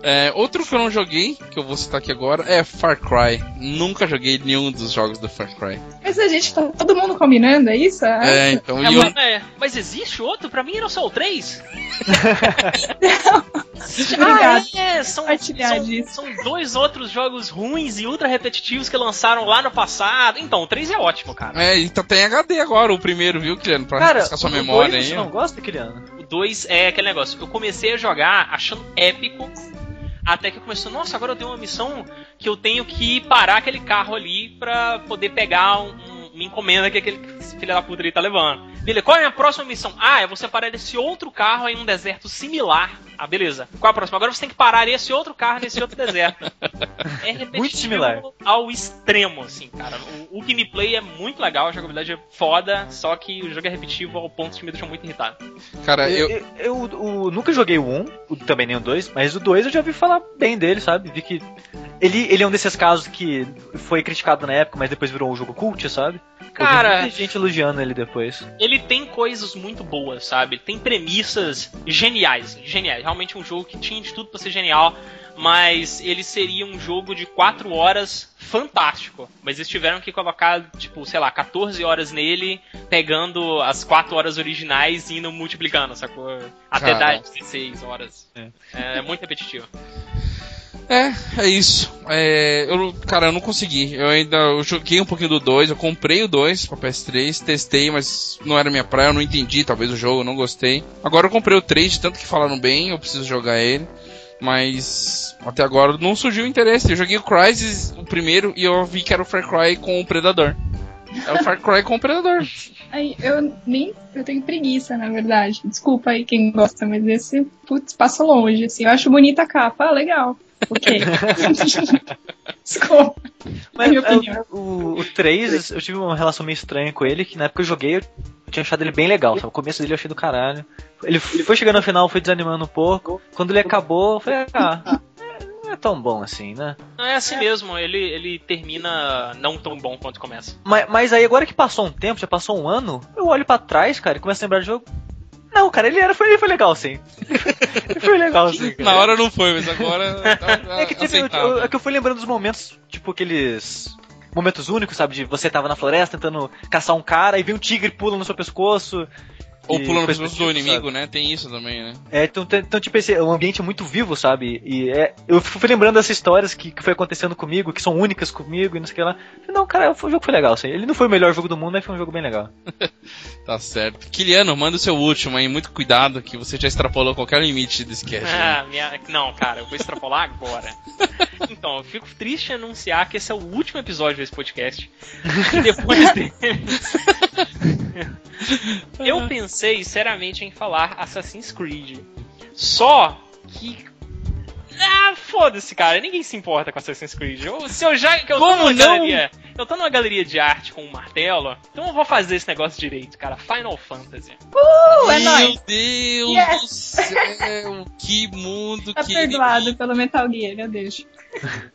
É, outro que eu não joguei, que eu vou citar aqui agora, é Far Cry. Nunca joguei nenhum dos jogos do Far Cry. Mas a gente tá todo mundo combinando, é isso? É, então. É, e eu, mas, é, mas existe outro? Pra mim era só o 3. Obrigada. Ah, é, são, são, são dois outros jogos ruins e ultra repetitivos que lançaram lá no passado. Então, o 3 é ótimo, cara. é, e tá até em HD agora, o primeiro, viu, Kiliano? Pra Cara, refrescar sua o memória dois aí. você não gosta, Kiliano? O 2 é aquele negócio. Eu comecei a jogar achando épico. Até que começou, nossa, agora eu tenho uma missão que eu tenho que parar aquele carro ali pra poder pegar um, uma encomenda que aquele filho da puta ali tá levando. Beleza, qual é a minha próxima missão? Ah, é você parar esse outro carro em um deserto similar. Ah, beleza. Qual é a próxima? Agora você tem que parar esse outro carro nesse outro deserto. É repetitivo Muito similar. ao extremo, assim, cara. O, o gameplay é muito legal, a jogabilidade é foda, só que o jogo é repetitivo ao ponto que me deixa muito irritado. Cara, Eu, eu. eu, eu- nunca joguei o 1, o- também nem o 2, mas o 2 eu já ouvi falar bem dele, sabe? Vi que ele, ele é um desses casos que foi criticado na época, mas depois virou um jogo cult, sabe? Cara, muita gente elogiando ele depois. ele tem coisas muito boas, sabe? Tem premissas geniais, geniais. Realmente um jogo que tinha de tudo pra ser genial, mas ele seria um jogo de 4 horas fantástico. Mas eles tiveram que colocar, tipo, sei lá, 14 horas nele, pegando as 4 horas originais e indo multiplicando, sacou? Até dar Caraca. 16 horas. É. É, é muito repetitivo. É, é isso. É, eu, cara, eu não consegui. Eu ainda eu joguei um pouquinho do 2, eu comprei o 2 pra PS3, testei, mas não era minha praia, eu não entendi talvez o jogo, eu não gostei. Agora eu comprei o 3, de tanto que falaram bem, eu preciso jogar ele. Mas até agora não surgiu interesse. Eu joguei o Crysis, o primeiro, e eu vi que era o Far Cry com o Predador. É o Far Cry com o Predador. Aí, eu nem. Eu tenho preguiça, na verdade. Desculpa aí quem gosta, mas esse, putz, passa longe, assim. Eu acho bonita a capa. Ah, legal. Ok. Desculpa. Mas minha é, opinião. o, o 3, eu tive uma relação meio estranha com ele, que na época que eu joguei, eu tinha achado ele bem legal, sabe? O começo dele eu achei do caralho. Ele, foi chegando no final, foi desanimando um pouco. Quando ele acabou, eu falei, ah, não é tão bom assim, né? Não é assim mesmo, ele, ele termina não tão bom quanto começa. Mas, mas aí agora que passou um tempo, já passou um ano, eu olho pra trás, cara, e começo a lembrar do jogo. Não, cara, ele era, foi, ele foi legal sim. ele foi legal sim. Cara. Na hora não foi, mas agora tá É que, tipo, eu- é que eu fui lembrando dos momentos, tipo aqueles momentos únicos, sabe? De você tava na floresta tentando caçar um cara e vem um tigre pula no seu pescoço. Ou pulando pessoas do inimigo, sabe? né? Tem isso também, né? É, então, então, tipo, esse, o ambiente é muito vivo, sabe? E é, eu fui lembrando dessas histórias que, que foi acontecendo comigo, que são únicas comigo e não sei o que lá. Não, cara, o jogo foi legal, assim. Ele não foi o melhor jogo do mundo, mas foi um jogo bem legal. Tá certo. Kiliano, manda o seu último aí, muito cuidado, que você já extrapolou qualquer limite desse cast. né? Ah, minha- Não, cara, eu vou extrapolar agora. Então, eu fico triste em anunciar que esse é o último episódio desse podcast. E depois dele. eu pensei seriamente em falar Assassin's Creed. Só que. Ah, foda-se, cara. Ninguém se importa com Assassin's Creed. Eu- se eu já. Que eu tô Como numa não? galeria. Eu tô numa galeria de arte com um martelo. Então eu vou fazer esse negócio direito, cara. Final Fantasy. Uh, é Meu nóis. Deus Yes! do céu, que mundo Tá que perdoado pelo Metal Gear, eu deixo.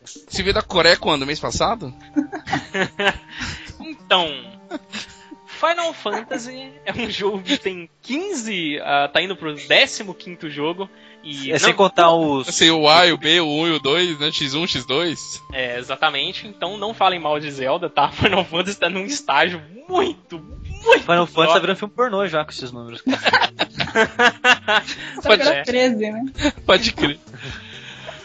Você veio da Coreia quando? Mês passado? Então, Final Fantasy é um jogo que tem 15, uh, tá indo pro 15 jogo. E É não- sem contar os. Sei o A, o B, o 1 e o 2, né? X1, X2. É, exatamente. Então não falem mal de Zelda, tá? Final Fantasy tá num estágio muito, muito. Final Fantasy tá virando filme pornô já com esses números. Só Pode virou ser. 13, né? Pode crer.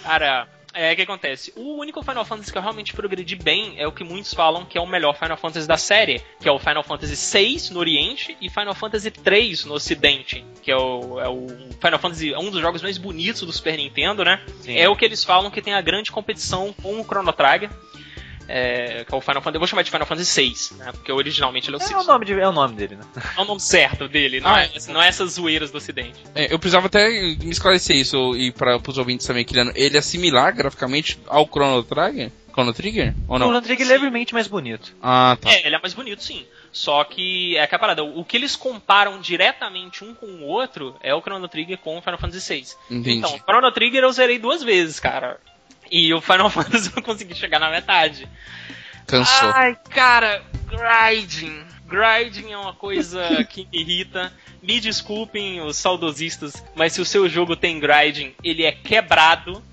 Cara, é o que acontece? O único Final Fantasy que eu realmente progredi bem é o que muitos falam que é o melhor Final Fantasy da série, que é o Final Fantasy VI no Oriente e Final Fantasy III no Ocidente, que é o, é o Final Fantasy, é um dos jogos mais bonitos do Super Nintendo, né? Sim. É o que eles falam que tem a grande competição com o Chrono Trigger. É, que é o Final Fantasy. Eu vou chamar de Final Fantasy VI, né? Porque originalmente ele é o É, VI. o nome de- é o nome dele, né? É o nome certo dele, não, Ah, é, não é essas zoeiras do Ocidente. É, eu precisava até me esclarecer isso e para os ouvintes também, Kiliano. Ele é similar graficamente ao Chrono Trigger? Chrono Trigger? Ou O não? Chrono Trigger é levemente mais bonito. Ah, tá. É, ele é mais bonito, sim. Só que é aquela parada, o que eles comparam diretamente um com o outro é o Chrono Trigger com o Final Fantasy VI. Entendi. Então, o Chrono Trigger eu zerei duas vezes, cara. E o Final Fantasy eu não consegui chegar na metade. Cansou. Ai, cara, grinding. Grinding é uma coisa que me irrita. Me desculpem os saudosistas, mas se o seu jogo tem grinding, ele é quebrado.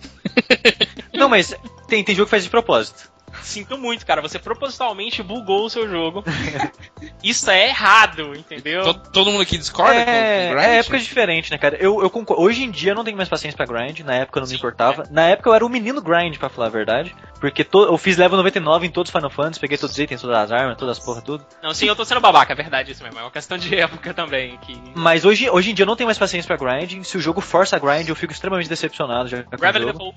Não, mas tem, tem jogo que faz de propósito. Sinto muito, cara. Você propositalmente bugou o seu jogo. Isso é errado, entendeu? To- Todo mundo aqui discorda é, com grind? é épocas diferentes, né, cara? Eu, eu concordo. Hoje em dia eu não tenho mais paciência pra grind, na época eu não me importava. Na época eu era o menino grind, pra falar a verdade. Porque to- eu fiz level 99 em todos os Final Fantasy, peguei todos os itens, todas as armas, todas as porra, tudo. Não, sim, eu tô sendo babaca, é verdade isso mesmo. É uma questão de época também. Que... Mas hoje, hoje em dia eu não tenho mais paciência pra grind. Se o jogo força a grind, eu fico extremamente decepcionado já. Default.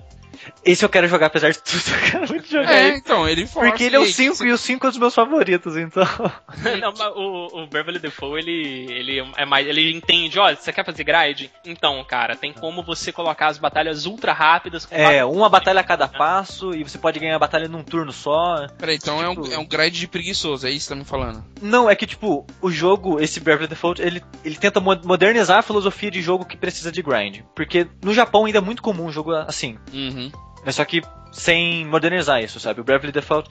Esse eu quero jogar, apesar de tudo, eu quero muito jogar É, ele. então, ele força. Porque ele é o e aí, 5 e o 5 é um dos meus favoritos, então. Não, mas o, o Beverly Default, ele, ele é mais. Ele entende, olha, você quer fazer grind? Então, cara, tem como você colocar as batalhas ultra rápidas. com É, uma batalha a cada passo e você pode ganhar a batalha num turno só. Peraí, então é, um, Tipo- é um grind de preguiçoso, é isso que tá me falando? Não, é que tipo, o jogo, esse Bravely Default, ele, ele tenta mo- modernizar a filosofia de jogo que precisa de grind. Porque no Japão ainda é muito comum um jogo assim. Uhum. Mas só que sem modernizar isso, sabe? O Bravely Default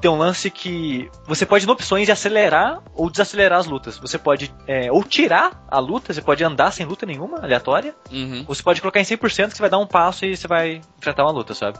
tem um lance que você pode, em opções, acelerar ou desacelerar as lutas. Você pode é, ou tirar a luta, você pode andar sem luta nenhuma, aleatória, Uhum. ou você pode colocar em 100% que você vai dar um passo e você vai enfrentar uma luta, sabe?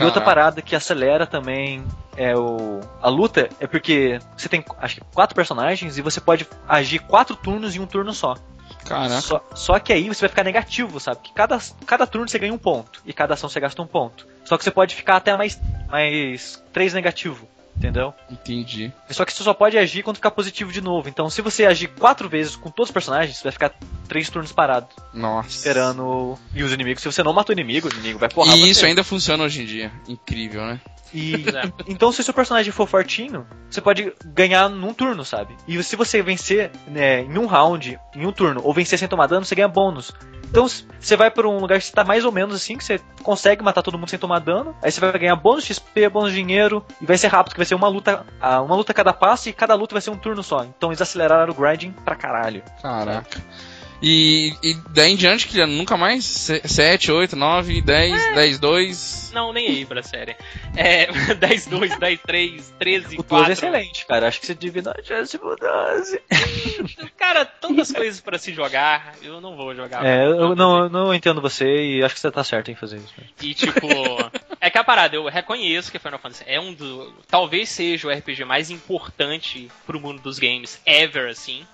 E outra parada que acelera também é o. A luta é porque você tem acho que quatro personagens e você pode agir quatro turnos em um turno só. Caraca. Só, só que aí você vai ficar negativo, sabe? Que cada, cada turno você ganha um ponto e cada ação você gasta um ponto. Só que você pode ficar até mais, mais três negativo, entendeu? Entendi. Só que você só pode agir quando ficar positivo de novo. Então se você agir quatro vezes com todos os personagens, você vai ficar três turnos parado, Nossa. esperando. E os inimigos, se você não matou o inimigo, o inimigo vai porrar E você. isso ainda funciona hoje em dia. Incrível, né? E É. então, se o seu personagem for fortinho, você pode ganhar num turno, sabe? E se você vencer né, em um round, em um turno, ou vencer sem tomar dano, você ganha bônus. Então, você vai pra um lugar que você tá mais ou menos assim, que você consegue matar todo mundo sem tomar dano. Aí você vai ganhar bônus XP, bônus dinheiro, e vai ser rápido, que vai ser uma luta, uma luta a cada passo e cada luta vai ser um turno só. Então, eles aceleraram o grinding pra caralho. Caraca. E, e daí em diante, que nunca mais? 7, 8, 9, 10, 10, 2. Não, nem aí pra série. É 10, 2, 10, 3, 13, O 12 4. é excelente, cara. Acho que você devia dar uma chance pro 12. Cara, tantas coisas pra se jogar, eu não vou jogar. É, eu não, não entendo você e acho que você tá certo em fazer isso. E tipo, é que a parada, eu reconheço que Final Fantasy é um do. Talvez seja o RPG mais importante pro mundo dos games ever, assim.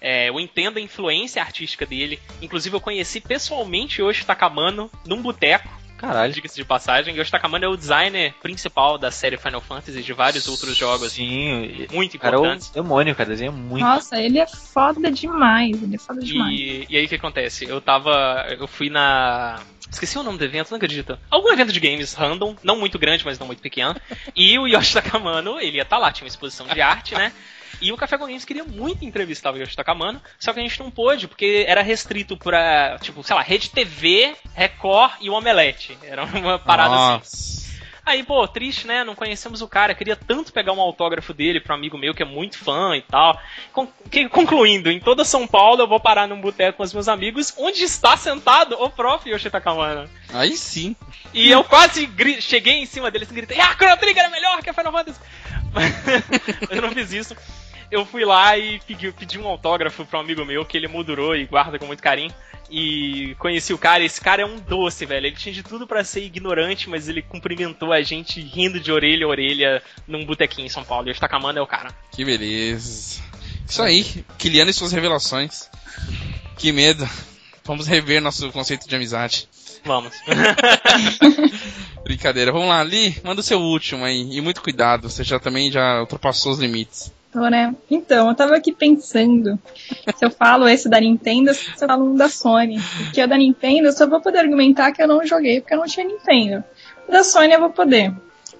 É, eu entendo a influência artística dele. Inclusive, eu conheci pessoalmente Yoshi Takamano num boteco, Caralho. diga-se de passagem. Yoshi Takamano é o designer principal da série Final Fantasy e de vários outros jogos Sim, muito cara, é o demônio, cara, desenha muito. Nossa, ele é foda demais. Ele é foda demais. E, e aí o que acontece? Eu tava. Eu fui na. Esqueci o nome do evento, não acredito. Algum evento de games random, não muito grande, mas não muito pequeno. E o Yoshi Takamano, ele ia estar lá, tinha uma exposição de arte, né? E o Café com Games queria muito entrevistar o Yoshi Takamano, só que a gente não pôde, porque era restrito pra, tipo, sei lá, Rede TV, Record e o Omelete. Era uma parada assim. Nossa. Aí, pô, triste, né? Não conhecemos o cara. Queria tanto pegar um autógrafo dele pra um amigo meu que é muito fã e tal. Concluindo, em toda São Paulo eu vou parar num boteco com os meus amigos, onde está sentado o prof. Yoshi Takamana. Aí sim. E eu quase cheguei em cima dele e gritei: Ah, Chrono Trigger é melhor que a Final Fantasy! Mas eu não fiz isso. Eu fui lá e pedi, pedi um autógrafo pra um amigo meu que ele moldurou e guarda com muito carinho. E conheci o cara, esse cara é um doce, velho. Ele tinha de tudo pra ser ignorante, mas ele cumprimentou a gente rindo de orelha a orelha num botequinho em São Paulo. E o Takamanda é o cara. Que beleza. Isso aí, Kiliano e suas revelações. Que medo. Vamos rever nosso conceito de amizade. Vamos. Brincadeira. Vamos lá, Ali, manda o seu último aí. E muito cuidado, você já também já ultrapassou os limites. Tô, né? Então, eu tava aqui pensando se eu falo esse da Nintendo, se eu falo um da Sony. Porque o da Nintendo eu só vou poder argumentar que eu não joguei porque eu não tinha Nintendo. O da Sony eu vou poder.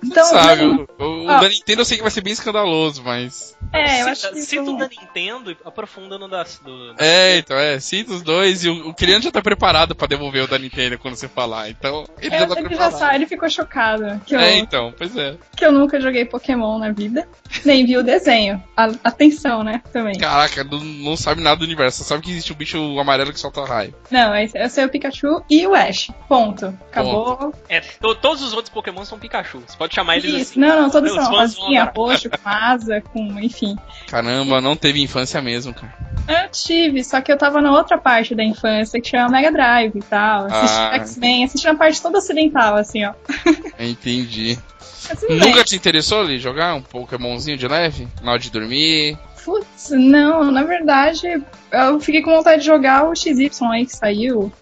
Então, Sabe, né, o, o ó. da Nintendo eu sei que vai ser bem escandaloso, mas. é, eu acho Cita, que. cita o da Nintendo e aprofunda no da. Do, É, então, é, cita os dois e o, o Kiliano já tá preparado pra devolver o da Nintendo quando você falar. Então, ele já Eu tá que já preparado. sabe, ele ficou chocado que eu, É, então, pois é. que eu nunca joguei Pokémon na vida, nem vi o desenho. A- atenção, né? Também. Caraca, não, não sabe nada do universo, só sabe que existe um bicho amarelo que solta raio. Não, esse- eu sei o Pikachu e o Ash. Ponto. Acabou. É, to- todos os outros Pokémon são Pikachu. Você pode chamar eles Isso, assim. não, não, todos Meus são rosinha, roxo, com asa, com, enfim. Caramba, não teve infância mesmo, cara. Eu tive, só que eu tava na outra parte da infância, que chama Mega Drive e tal. Assisti Ah. X-Men, assisti na parte toda ocidental, assim, ó. Entendi. Tudo Nunca bem. te interessou ali jogar um Pokémonzinho de leve? Na hora de dormir? Putz, não, na verdade, eu fiquei com vontade de jogar o XY aí que saiu.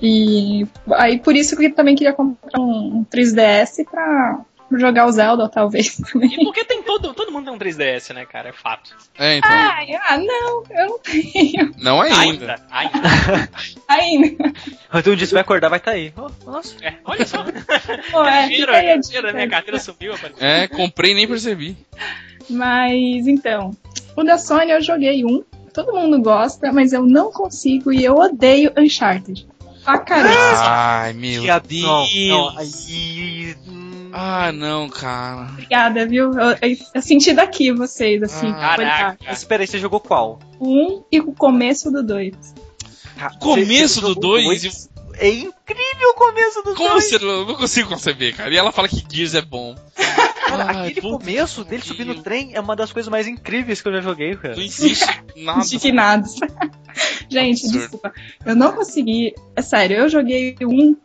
E aí por isso que eu também queria comprar um 3DS pra jogar o Zelda, talvez, também. E porque tem todo, todo mundo tem um 3DS, né, cara? É fato. É, então. Ai, ah, não, eu não tenho Não ainda. Ainda, ainda. ainda. Então um dia você vai acordar, vai estar aí. Oh, nossa. É, olha só. Pô, é, Ligeiro, fica aí a ligeiro, dica. minha carteira subiu, rapaz. É, comprei e nem percebi. Mas então, o da Sony eu joguei um, todo mundo gosta, mas eu não consigo e eu odeio Uncharted. Pra caramba. Ai, meu Deus. Não, não, Ah, não, cara. Obrigada, viu? Eu, eu- eu senti daqui vocês, assim. Ah. Caraca. Espera aí, você jogou qual? Um e o começo do dois. Ca- Começo você do dois dois? É incrível o começo do Como dois. você eu não consigo conceber, cara? E ela fala que Gears é bom. Cara, Ai, aquele puta começo dele subir no trem é uma das coisas mais incríveis que eu já joguei, cara. Não existe nada. Indignados. Gente, Absurdo. desculpa. Eu não consegui. É sério, eu joguei um.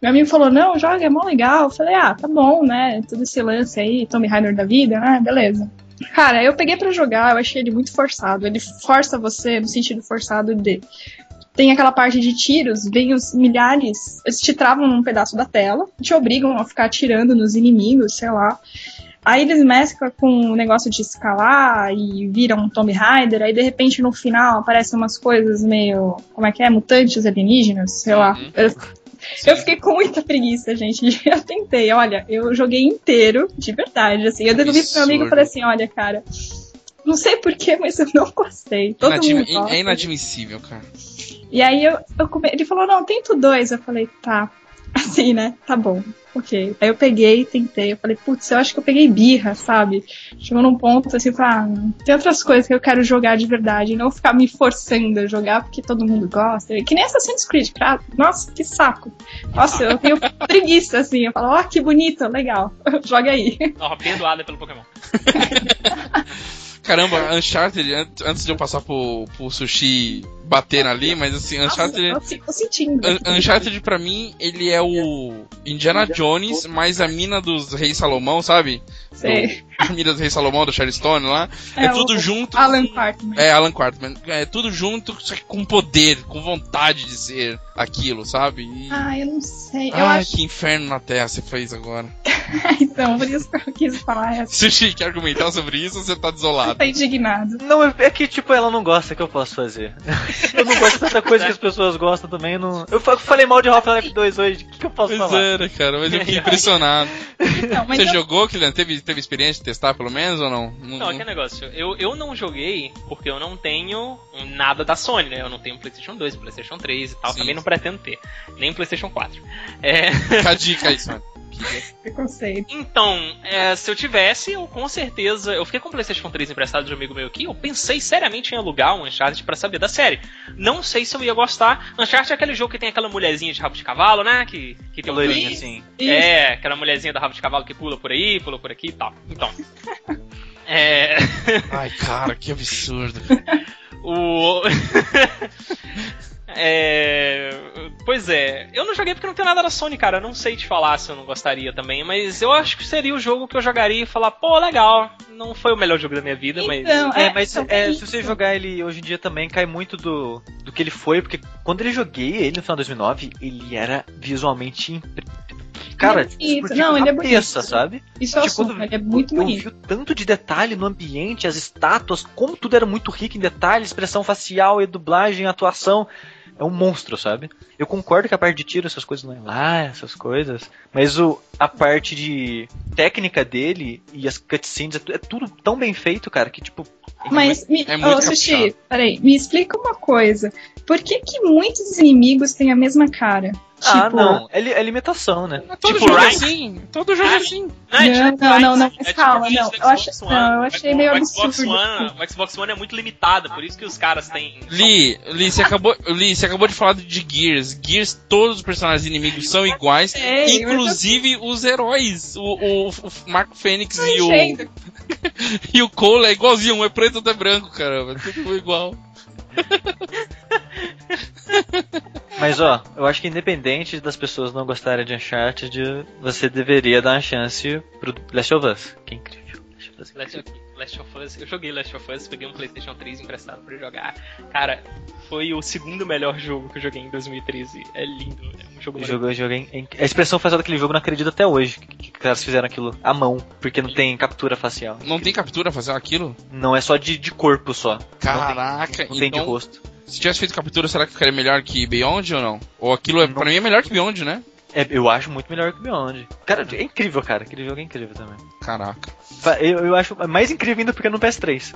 Meu amigo falou: não, joga, é mó legal. Eu falei: ah, tá bom, né? Todo esse lance aí, Tommy Raider da vida, ah, beleza. Cara, eu peguei pra jogar, eu achei ele muito forçado. Ele força você no sentido forçado de. Tem aquela parte de tiros, vem os milhares, eles te travam num pedaço da tela, te obrigam a ficar atirando nos inimigos, sei lá. Aí eles mesclam com o negócio de escalar e viram um Tomb Raider, aí de repente no final aparecem umas coisas meio. Como é que é? Mutantes alienígenas, sei lá. Uhum. Eu, eu fiquei com muita preguiça, gente. Eu tentei, olha, eu joguei inteiro, de verdade, assim. Eu devolvi pro meu amigo e falei assim: olha, cara, não sei porquê, mas eu não gostei. Todo Inadmi- mundo gosta. é inadmissível, cara. E aí eu, eu come... ele falou, não, tento dois. Eu falei, tá. Assim, né? Tá bom. Ok. Aí eu peguei, tentei. Eu falei, putz, eu acho que eu peguei birra, sabe? Chegou num ponto assim, pra, ah, tem outras coisas que eu quero jogar de verdade. Não ficar me forçando a jogar porque todo mundo gosta. Que nem Assassin's Creed, cara. Nossa, que saco. Nossa, eu tenho preguiça, assim. Eu falo, ó, que bonito, legal. Joga aí. Ó, perdoada pelo Pokémon. Caramba, Uncharted, an- antes de eu passar pro, pro sushi bater ali, mas assim, Nossa, Uncharted. eu fico sentindo. Un- Uncharted pra mim, ele é o Indiana Jones mais a mina dos Reis Salomão, sabe? Sei. A mina dos Reis Salomão, do Charlie Stone lá. É, É, tudo o junto. Alan Quartman. É, Alan Quartman. É tudo junto, só que com poder, com vontade de ser aquilo, sabe? E... Ah, eu não sei. Eu Ai, acho que inferno na Terra você fez agora. então, por isso que eu quis falar essa. Sushi, quer argumentar sobre isso ou você tá desolado? Tá indignado. Não, é é que tipo, ela não gosta, que eu posso fazer? Eu não gosto de tanta coisa que as pessoas gostam também. Não... Eu fa- falei mal de Half-Life 2 hoje, o que, que eu posso Pois falar? é, né, cara, mas eu fiquei impressionado. Não, mas Você eu- jogou, Kylian? Teve, teve experiência de testar pelo menos ou não? Não, aquele negócio. Eu, eu não joguei porque eu não tenho nada da Sony, né? Eu não tenho PlayStation 2, PlayStation 3 e tal. Sim. Também não pretendo ter. Nem PlayStation 4. É, Fica a dica aí, Preconceito. então, é, se eu tivesse, eu com certeza. Eu fiquei com o PlayStation 3 emprestado de um amigo meu aqui. Eu pensei seriamente em alugar um Uncharted pra saber da série. Não sei se eu ia gostar. Uncharted é aquele jogo que tem aquela mulherzinha de rabo de cavalo, né? Que, que tem Loirinha, assim. É, aquela mulherzinha da rabo de cavalo que pula por aí, pula por aqui e tal. Então. É. Ai, cara, que absurdo. O. É. Pois é, eu não joguei porque não tem nada da Sony, cara. Eu não sei te falar se eu não gostaria também, mas eu acho que seria o jogo que eu jogaria e falar, pô, legal. Não foi o melhor jogo da minha vida, mas. Então, É, mas então, é, isso. se você jogar ele hoje em dia também, cai muito do, do que ele foi, porque quando ele joguei ele no final de 2009, ele era visualmente. impre- Cara, é Não, ele é cabeça, bonito. sabe? Isso é Tipo, assunto, quando ele é muito eu bonito. vi o tanto de detalhe no ambiente, as estátuas, como tudo era muito rico em detalhes, expressão facial e dublagem, atuação. É um monstro, sabe? Eu concordo que a parte de tiro, essas coisas não é lá, essas coisas. Mas o, a parte de técnica dele e as cutscenes, é, é tudo tão bem feito, cara, que tipo. Mas, me, é muito ô, Sushi, peraí, me explica uma coisa. Por que que muitos inimigos têm a mesma cara? Ah, Tipo, não. É, li- é limitação, né? Todo Tipo, jogo é assim. Todo jogo é assim. é Não, tipo não, não, não, é mas tipo calma, Rise não. Eu One. não, eu achei O- meio o Xbox absurdo. One, o Xbox One é muito limitado, por isso que os caras têm. Li, Li, você acabou, Li, você acabou de falar de Gears. Gears, todos os personagens inimigos são iguais, sei, inclusive os heróis. O, o, o Marco Fênix e o, e o Cole é igualzinho, um é preto, outro é branco, caramba. Tudo igual. Mas ó, eu acho que independente das pessoas não gostarem de Uncharted, você deveria dar uma chance pro Last of Us. Que é incrível. Last of Us é Last of, Us, eu joguei Last of Us, peguei um PlayStation 3 emprestado pra jogar. Cara, foi o segundo melhor jogo que eu joguei em 2013. É lindo, é um jogo o jogo é in- a expressão facial daquele jogo eu não acredito até hoje que, que os caras fizeram aquilo à mão, porque não tem captura facial. Não tem captura fazer aquilo? Não é só de, de corpo só. Caraca, Não tem de então, rosto. se tivesse feito captura, será que ficaria melhor que Beyond ou não? Ou aquilo, é, Não. pra mim, é melhor que Beyond, né? É, eu acho muito melhor que o Beyond. Cara, é incrível, cara. Aquele jogo é incrível também. Caraca. Eu, eu acho mais incrível ainda porque é no PS3.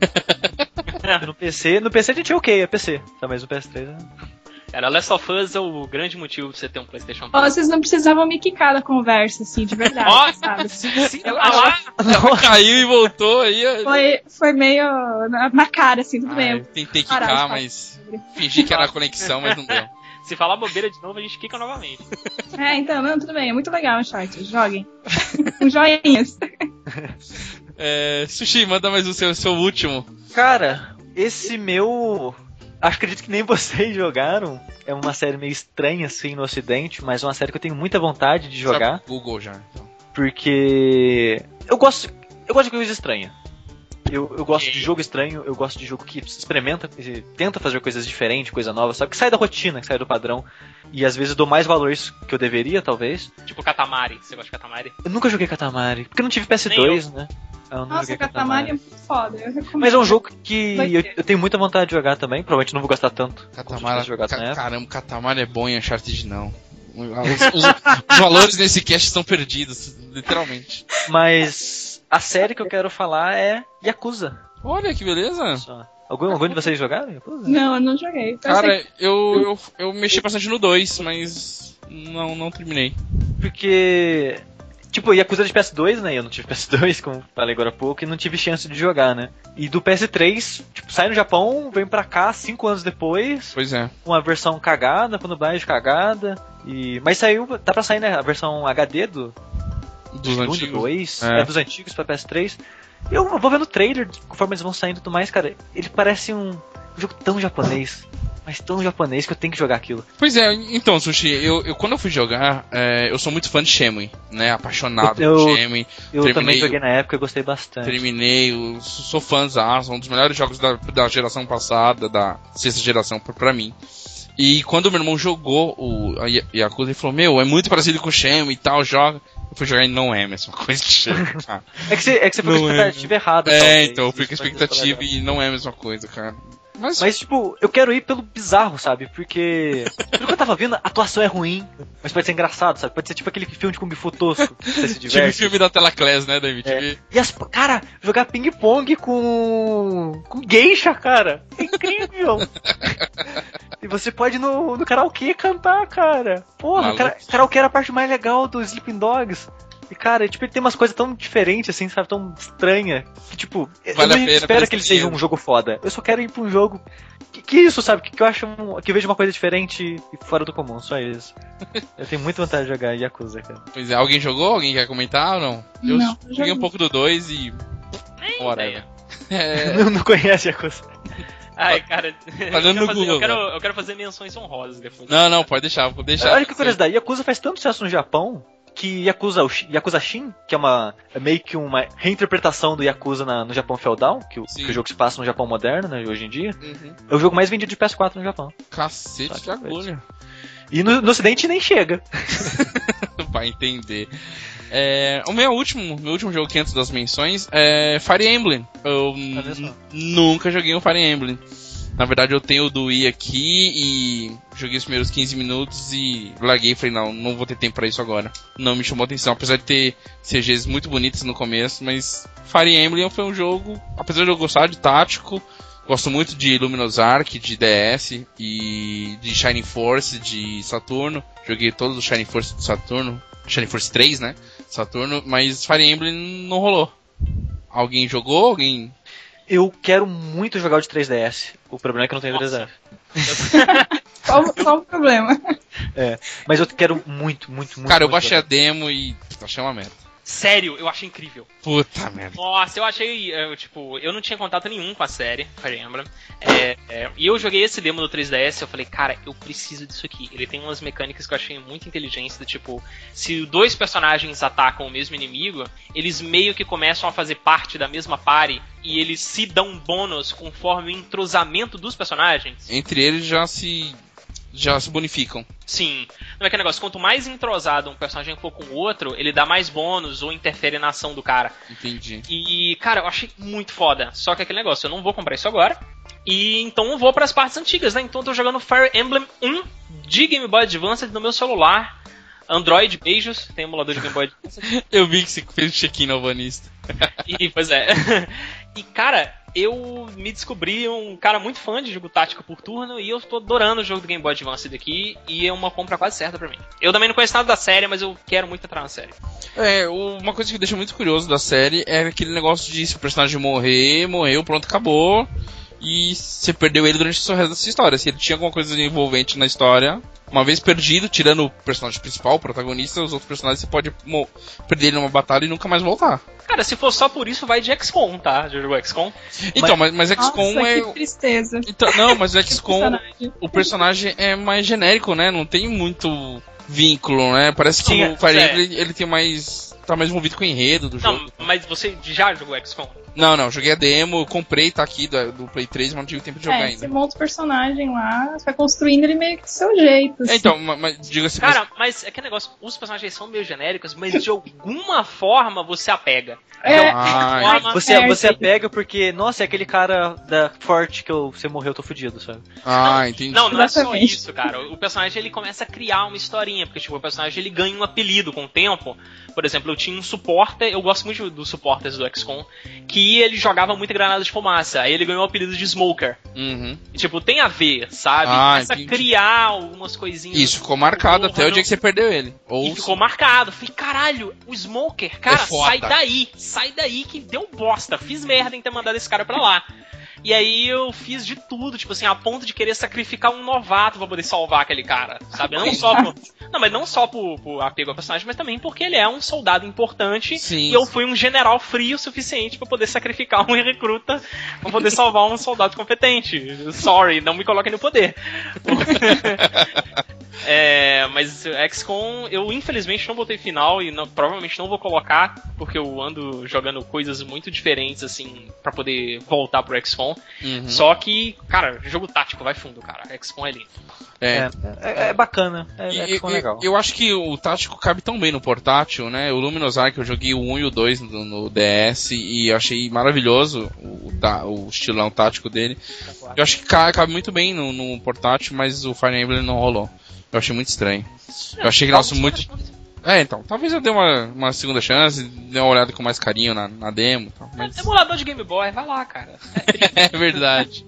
no PC, no PC a gente é ok, é PC. Tá, mas no PS3 é... Cara, Last of Us é o grande motivo pra você ter um PlayStation ó, 3. vocês não precisavam me quicar da conversa, assim, de verdade, Ó, sabe? Sim, ela lá, Ela caiu e voltou aí. Foi, foi meio na, na cara, assim, tudo Ah, bem. eu tentei de quicar, mas fingi que era a conexão, mas não deu. Se falar bobeira de novo, a gente quica novamente. É, então, não, tudo bem, é muito legal o chat, joguem. Com joinhas. É, Sushi, manda mais o seu, seu último. Cara, esse meu. Acredito que nem vocês jogaram. É uma série meio estranha assim no ocidente, mas é uma série que eu tenho muita vontade de jogar. Sabe, Google já. então. Porque eu gosto, eu gosto de coisa estranha. Eu, eu gosto de jogo estranho, eu gosto de jogo que experimenta, que tenta fazer coisas diferentes, coisa nova, sabe? Que sai da rotina, que sai do padrão. E às vezes eu dou mais valor isso que eu deveria, talvez. Tipo Katamari. Você gosta de Katamari? Eu nunca joguei Katamari, porque eu não tive PS2, né? Eu Nossa, joguei Katamari é muito foda, eu recomendo. Mas é um jogo que eu, eu tenho muita vontade de jogar também. Provavelmente não vou gastar tanto. tivesse jogado ca- caramba, Catamara é bom em Uncharted não. Os, os- os valores nesse cast estão perdidos, literalmente. Mas a série que eu quero falar é Yakuza. Olha que beleza. Só. Algum, algum de vocês jogaram Yakuza? Não, eu não joguei. Cara, eu, eu, eu mexi bastante no 2, mas não, não terminei. Porque. Tipo, Yakuza de PS2, né? Eu não tive PS2, como falei agora há pouco, e não tive chance de jogar, né? E do PS3, tipo, sai no Japão, vem pra cá cinco anos depois, Pois é. uma versão cagada, com dublagem cagada. E... Mas saiu, tá pra sair, né? A versão HD do, Dos do antigos. 2, É. é. dos antigos pra PS3. Eu vou vendo o trailer, conforme eles vão saindo e tudo mais, cara. Ele parece um jogo tão japonês, mas tão japonês que eu tenho que jogar aquilo. Pois é, então, Sushi, eu, eu quando eu fui jogar, é, eu sou muito fã de Shenmue, né? Apaixonado Eu- por Shenmue. Eu Terminei também joguei na época e gostei bastante. Terminei, eu sou fãzaço, um dos melhores jogos da, da geração passada, da sexta geração pra, pra mim. E quando meu irmão jogou o Yakuza, ele falou, meu, é muito parecido com o Shenmue e tal, joga. Eu fui jogar e não é a mesma coisa que cara. É que você, é que você foi com a é, expectativa errada. é, talvez. então, eu fui com a expectativa e não é a mesma coisa, cara. Mas, Mas, tipo, eu quero ir pelo bizarro, sabe? Porque. Pelo que eu tava vendo, a atuação é ruim, mas pode ser engraçado, sabe? Pode ser tipo aquele filme de Kung Fu tosco, você se diverte. filme da Telaclass, né, David? É. E as. Cara, jogar ping-pong com. com geisha, cara. É incrível! e você pode ir no, no karaokê cantar, cara. Porra, cara, karaokê era a parte mais legal do Sleeping Dogs. E, cara, tipo, ele tem umas coisas tão diferentes, assim, sabe? Tão estranha. Que, tipo, Vale eu não espero que ele seja um jogo foda. Eu só quero ir pra um jogo. Que, que isso, sabe? Que, que eu acho. um- que eu vejo uma coisa diferente e fora do comum, só isso. eu tenho muita vontade de jogar Yakuza, cara. Pois é, alguém jogou? Alguém quer comentar ou não? Eu Não, joguei um pouco do 2 e. Ideia. É, Não, não conhece Yakuza. Ai, cara, eu, quero no fazer, Google, eu, quero, eu quero fazer menções honrosas depois. não, não, pode deixar, vou deixar. Olha que curiosidade, Yakuza faz tanto sucesso no Japão que Yakuza, Yakuza Shin, que é uma é meio que uma reinterpretação do Yakuza na- no Japão feudal, que o, que o jogo se passa no Japão moderno, né, hoje em dia, Uhum. é o jogo mais vendido de PS4 no Japão. Cacete de que agulha. E no, no ocidente nem chega. pra entender. É, o meu último, meu último jogo que antes das menções é Fire Emblem. Eu nunca joguei um Fire Emblem. Na verdade eu tenho o do Wii aqui e joguei os primeiros 15 minutos e larguei e falei, não, não vou ter tempo pra isso agora. Não me chamou atenção, apesar de ter CGs muito bonitos no começo, mas Fire Emblem foi um jogo, apesar de eu gostar de tático, gosto muito de Luminous Arc, de DS e de Shining Force, de Saturno. Joguei todos os Shining Force de Saturno, Shining Force 3, né? Saturno, mas Fire Emblem não rolou. Alguém jogou? Alguém Eu quero muito jogar o de 3DS. O problema é que eu não tenho Nossa. 3DS. Qual, qual o problema? Mas eu quero muito, muito, muito. Cara, eu baixei a jogar. demo e achei uma merda. Sério, eu achei incrível. Puta merda. Nossa, eu achei, eu, tipo, eu não tinha contato nenhum com a série, Emblem. É, é, e eu joguei esse demo do 3DS, eu falei, cara, eu preciso disso aqui. Ele tem umas mecânicas que eu achei muito inteligentes, do tipo, se dois personagens atacam o mesmo inimigo, eles meio que começam a fazer parte da mesma party e eles se dão bônus conforme o entrosamento dos personagens. Entre eles já se. Já se bonificam. Sim. Não é aquele negócio, quanto mais entrosado um personagem for com o outro, ele dá mais bônus ou interfere na ação do cara. Entendi. E, cara, eu achei muito foda. Só que aquele negócio, eu não vou comprar isso agora. E então eu vou pras partes antigas, né? Então eu tô jogando Fire Emblem 1 de Game Boy Advance no meu celular. Android, beijos. Tem emulador de Game Boy Advance. Eu vi que você fez o check-in no Alvanista. E, pois é. E, cara, eu me descobri um cara muito fã de jogo tático por turno e eu tô adorando o jogo do Game Boy Advance daqui e é uma compra quase certa pra mim. Eu também não conheço nada da série, mas eu quero muito entrar na série. É, uma coisa que deixa muito curioso da série é aquele negócio de se o personagem morrer, morreu, pronto, acabou. E você perdeu ele durante o resto da sua história. Se ele tinha alguma coisa envolvente na história, uma vez perdido, tirando o personagem principal, o protagonista, os outros personagens você pode mo- perder ele numa batalha e nunca mais voltar. Cara, se for só por isso, vai de XCOM, tá? Já jogou XCOM? Então, mas, mas XCOM Nossa, é. que tristeza. Então, não, mas o XCOM, Personagem. o personagem é mais genérico, né? Não tem muito vínculo, né? Parece que Sim, o Fire é. Emblem ele tem mais. tá mais envolvido com o enredo do Não, jogo. mas você já jogou XCOM? Não, não, joguei a demo, comprei, tá aqui do, do Play 3, mas não tive tempo de jogar É, ainda. você monta o personagem lá, você vai construindo ele meio que do seu jeito. É, assim. então, ma- mas, diga-se Cara, mas é que negócio, os personagens são meio genéricos, mas de alguma forma você apega. É, Ah, forma- Você, É, você sim. pega porque, nossa, é aquele cara da Forte que eu, você morreu, eu tô fudido, sabe? ah, entendi. Não, não é só Exatamente. isso, cara. O personagem ele começa a criar uma historinha, porque tipo, o personagem ele ganha um apelido com o tempo. Por exemplo, eu tinha um suporter, eu gosto muito dos suporters do XCOM, que ele jogava muita granada de fumaça. Aí ele ganhou o apelido de Smoker. Uhum. E, tipo, tem a ver, sabe? Ah, Começa entendi. a criar algumas coisinhas. Isso ficou marcado até o dia que você perdeu ele. E Ou ficou marcado. Falei, caralho, o Smoker, cara, É sai daí, sai daí que deu bosta. Fiz merda em ter mandado esse cara pra lá. E aí eu fiz de tudo, tipo assim, a ponto de querer sacrificar um novato pra poder salvar aquele cara, sabe? Não só por, não, mas não só por, por apego ao personagem, mas também porque ele é um soldado importante Sim. e eu fui um general frio o suficiente pra poder sacrificar um recruta pra poder salvar um soldado competente. Sorry, não me coloquem no poder. É, mas XCOM, eu infelizmente não botei final e não- provavelmente não vou colocar, porque eu ando jogando coisas muito diferentes, assim, pra poder voltar pro XCOM. Uhum. Só que, cara, jogo tático vai fundo, cara. XCOM é lindo. É. É, é, é bacana, é, E- legal. Eu acho que o tático cabe tão bem no portátil, né? O Luminous Arc eu joguei o 1 e o 2 no, no DS e achei maravilhoso o, tá- o estilão tático dele. Eu acho que ca- cabe muito bem no, no portátil, mas o Fire Emblem não rolou. Eu achei muito estranho. Eu achei que, nossa, muito. É, então, talvez eu dê uma, uma segunda chance, dê uma olhada com mais carinho na, na demo e tal, mas... Emulador de Game Boy, vai lá, cara. É verdade.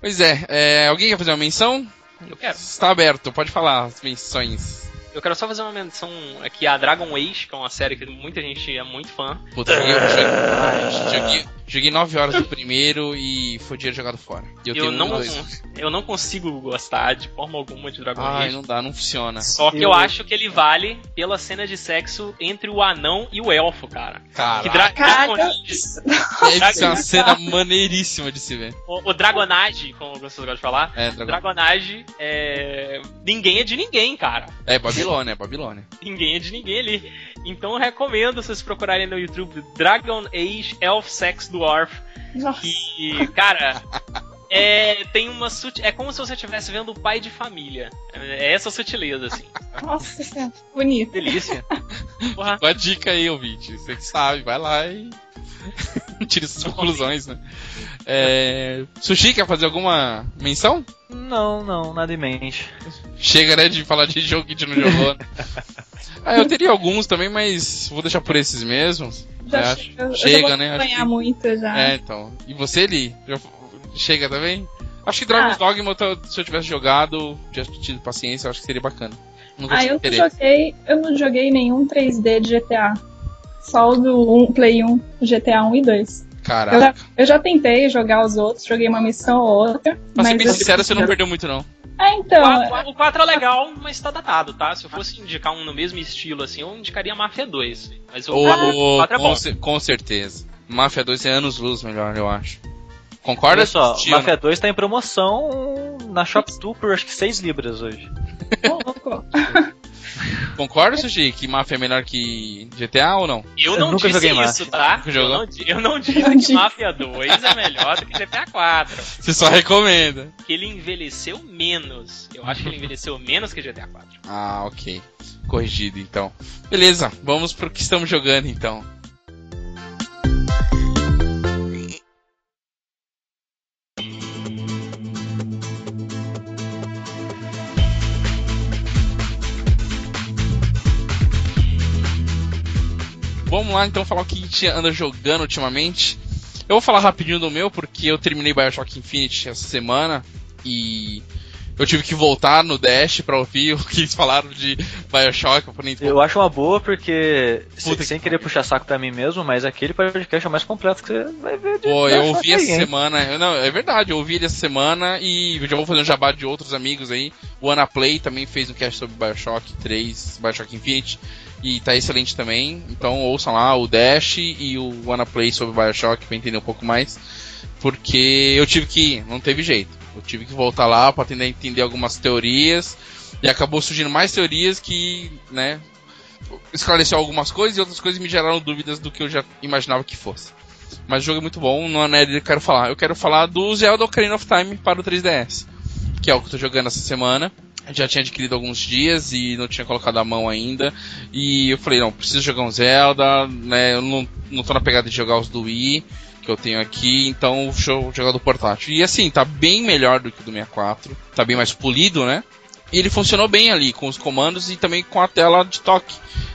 Pois é, é, alguém quer fazer uma menção? Eu quero. Está aberto, pode falar as menções. Eu quero só fazer uma menção aqui a Dragon Age, que é uma série que muita gente é muito fã. Puta, eu joguei, joguei, joguei 9 horas do primeiro e foi dinheiro jogado fora. E Eu, tenho um não, dois. eu não consigo gostar de forma alguma de Dragon Ai, Age. não dá, não funciona. Só que eu... Eu- acho que ele vale pela cena de sexo entre o anão e o elfo, cara. Que dra Caraca, Dragon Cara, Age- deve ser uma cena maneiríssima de se ver. o, o Dragonage, como vocês gostam de falar, É, Dragon... Dragonage é. Ninguém é de ninguém, cara. é Babilônia, é Babilônia. Ninguém é de ninguém ali. Então eu recomendo vocês procurarem no YouTube Dragon Age Elf Sex Dwarf. Nossa. E, cara, é, tem uma. É como se você estivesse vendo o pai de família. É essa sutileza, assim. Nossa bonito. Delícia. Porra. Uma dica aí, ouvinte. Você que sabe, vai lá e. Tira essas conclusões, né? É... Sushi, quer fazer alguma menção? Não, não, nada em mente. Chega, né, de falar de jogo que a gente não jogou. né? ah, eu teria alguns também, mas vou deixar por esses mesmos. Já É, chega, eu chega, já vou né, acho acompanhar que- muito já. É, então. E você, Li? Já chega também? Acho que Dragon's Ah. Dogma, se eu tivesse jogado, tivesse tido paciência, eu acho que seria bacana. Nunca Ah, eu não joguei, eu não joguei nenhum 3D de GTA. Só o do 1, Play 1, GTA 1 e 2. Eu Caraca. já, eu já tentei jogar os outros, joguei uma missão ou outra. Pra ser mas bem eu- sincero, você não perdeu muito, não. Ah, então. O 4, o 4 é legal, mas tá datado, tá? Se eu fosse indicar um no mesmo estilo, assim, eu indicaria Mafia 2. Mas o Ou, 4, o 4 é com, bom. ce- com certeza. Mafia 2 é anos luz melhor, eu acho. Concorda? Olha só, Tio? Mafia 2 tá em promoção na Shop2 por acho que 6 libras hoje. Concorda, Sushi, que Mafia é melhor que GTA ou não? Eu Eu não nunca disse joguei isso, Mafia. tá? Eu não, eu não disse Não que. Mafia 2 é melhor do que GTA 4. Você só recomenda. Que ele envelheceu menos. Eu acho que ele envelheceu menos que GTA 4. Ah, ok. Corrigido, então. Beleza, vamos pro que estamos jogando, então. Vamos lá então falar o que a gente anda jogando ultimamente. Eu vou falar rapidinho do meu, porque eu terminei Bioshock Infinite essa semana e eu tive que voltar no Dash pra ouvir o que eles falaram de Bioshock. Eu falei, Eu acho uma boa porque, sem, Puta sem que querer puxar saco pra mim mesmo, mas aquele podcast é o mais completo que você vai ver. de Pô, eu ouvi essa aí, semana. eu- Não, é verdade, eu ouvi ele essa semana e já vou fazer um jabá de outros amigos aí. O Ana Play também fez um cast sobre Bioshock 3, Bioshock Infinite. E tá excelente também. Então ouçam lá o Dash e o Ana Play sobre Bioshock pra entender um pouco mais. Porque eu tive que. Não teve jeito. Eu tive que voltar lá pra tentar entender algumas teorias. E acabou surgindo mais teorias que, né, esclareceu algumas coisas e outras coisas me geraram dúvidas do que eu já imaginava que fosse. Mas o jogo é muito bom, não é nele que eu quero falar. Eu quero falar do Zelda Ocarina of Time para o 3DS, que é o que eu tô jogando essa semana. Já tinha adquirido alguns dias e não tinha colocado a mão ainda. E eu falei, não, preciso jogar um Zelda, né? Eu não, não tô na pegada de jogar os do Wii, que eu tenho aqui, então vou jogar do portátil. E assim, tá bem melhor do que o do 64, tá bem mais polido, né? E ele funcionou bem ali, com os comandos e também com a tela de toque,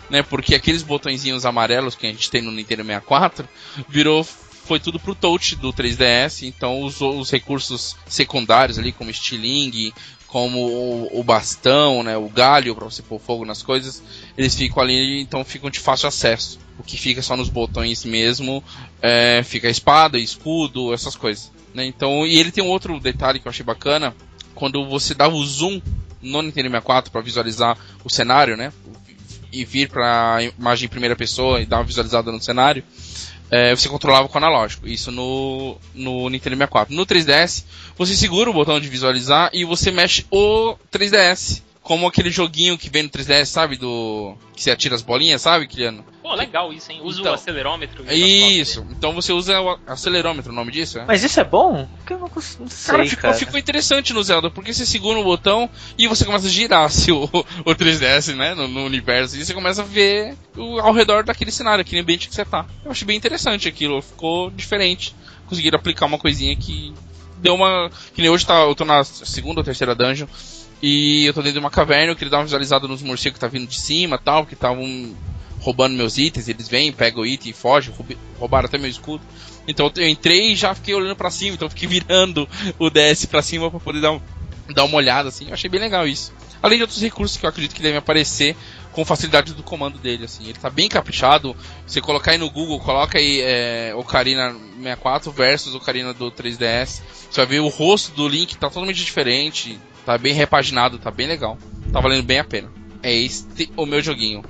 né? Porque aqueles botõezinhos amarelos que a gente tem no Nintendo 64 virou foi tudo pro touch do 3DS, então os, os recursos secundários ali, como estilingue, como o, o bastão, né, o galho para você pôr fogo nas coisas, eles ficam ali, então ficam de fácil acesso. O que fica só nos botões mesmo, é, fica a espada, escudo, essas coisas. Né? Então, e ele tem um outro detalhe que eu achei bacana, quando você dá o zoom no Nintendo 64 para visualizar o cenário, né, e vir para imagem em primeira pessoa e dar uma visualizada no cenário, é, você controlava com o analógico. Isso no, no Nintendo 64. No 3DS, você segura o botão de visualizar e você mexe o 3DS. Como aquele joguinho que vem no 3DS, sabe? Do. Que você atira as bolinhas, sabe, Kiliano? Pô, legal isso, hein? Usa Então, o acelerômetro. Isso. Então você usa o acelerômetro, o nome disso, é? Mas isso é bom? Porque eu não, não sei, Cara, cara. ficou, ficou interessante no Zelda, porque você segura o botão e você começa a girar se o, o 3DS, né, no, no universo, e você começa a ver o, ao redor daquele cenário, aquele ambiente que você tá. Eu achei bem interessante aquilo, ficou diferente. Conseguiram aplicar uma coisinha que deu uma. Que nem hoje tá, eu tô na segunda ou terceira dungeon, e eu tô dentro de uma caverna, eu queria dar uma visualizada nos morcegos que tá vindo de cima tal, que estavam roubando meus itens, eles vêm, pegam o item e fogem, roub- roubaram até meu escudo. Então eu entrei e já fiquei olhando pra cima, então eu fiquei virando o DS pra cima pra poder dar dar uma olhada, assim. Eu achei bem legal isso. Além de outros recursos que eu acredito que devem aparecer com facilidade do comando dele, assim. Ele tá bem caprichado. Você colocar aí no Google, coloca aí é, Ocarina 64 versus Ocarina do 3DS. Você vai ver o rosto do Link tá totalmente diferente. Tá bem repaginado, tá bem legal. Tá valendo bem a pena. É este o meu joguinho.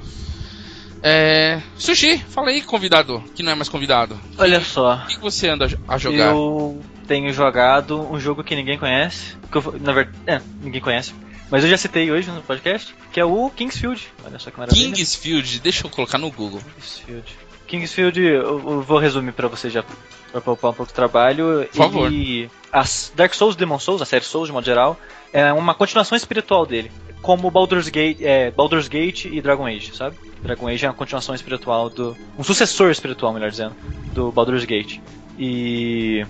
É. Sushi, fala aí, convidado, que não é mais convidado. Olha só. O que você anda a jogar? Eu tenho jogado um jogo que ninguém conhece. Que eu, na verdade, é, ninguém conhece. Mas eu já citei hoje no podcast, que é o Kingsfield. Olha só que maravilha. Kingsfield, deixa eu colocar no Google. Kingsfield. Kingsfield, eu, eu vou resumir pra você já pra poupar um pouco de trabalho. Por favor. E as Dark Souls, Demon Souls, a série Souls de modo geral, é uma continuação espiritual dele. Como Baldur's Gate, é, Baldur's Gate e Dragon Age, sabe? Dragon Age é uma continuação espiritual do. Um sucessor espiritual, melhor dizendo, do Baldur's Gate. E.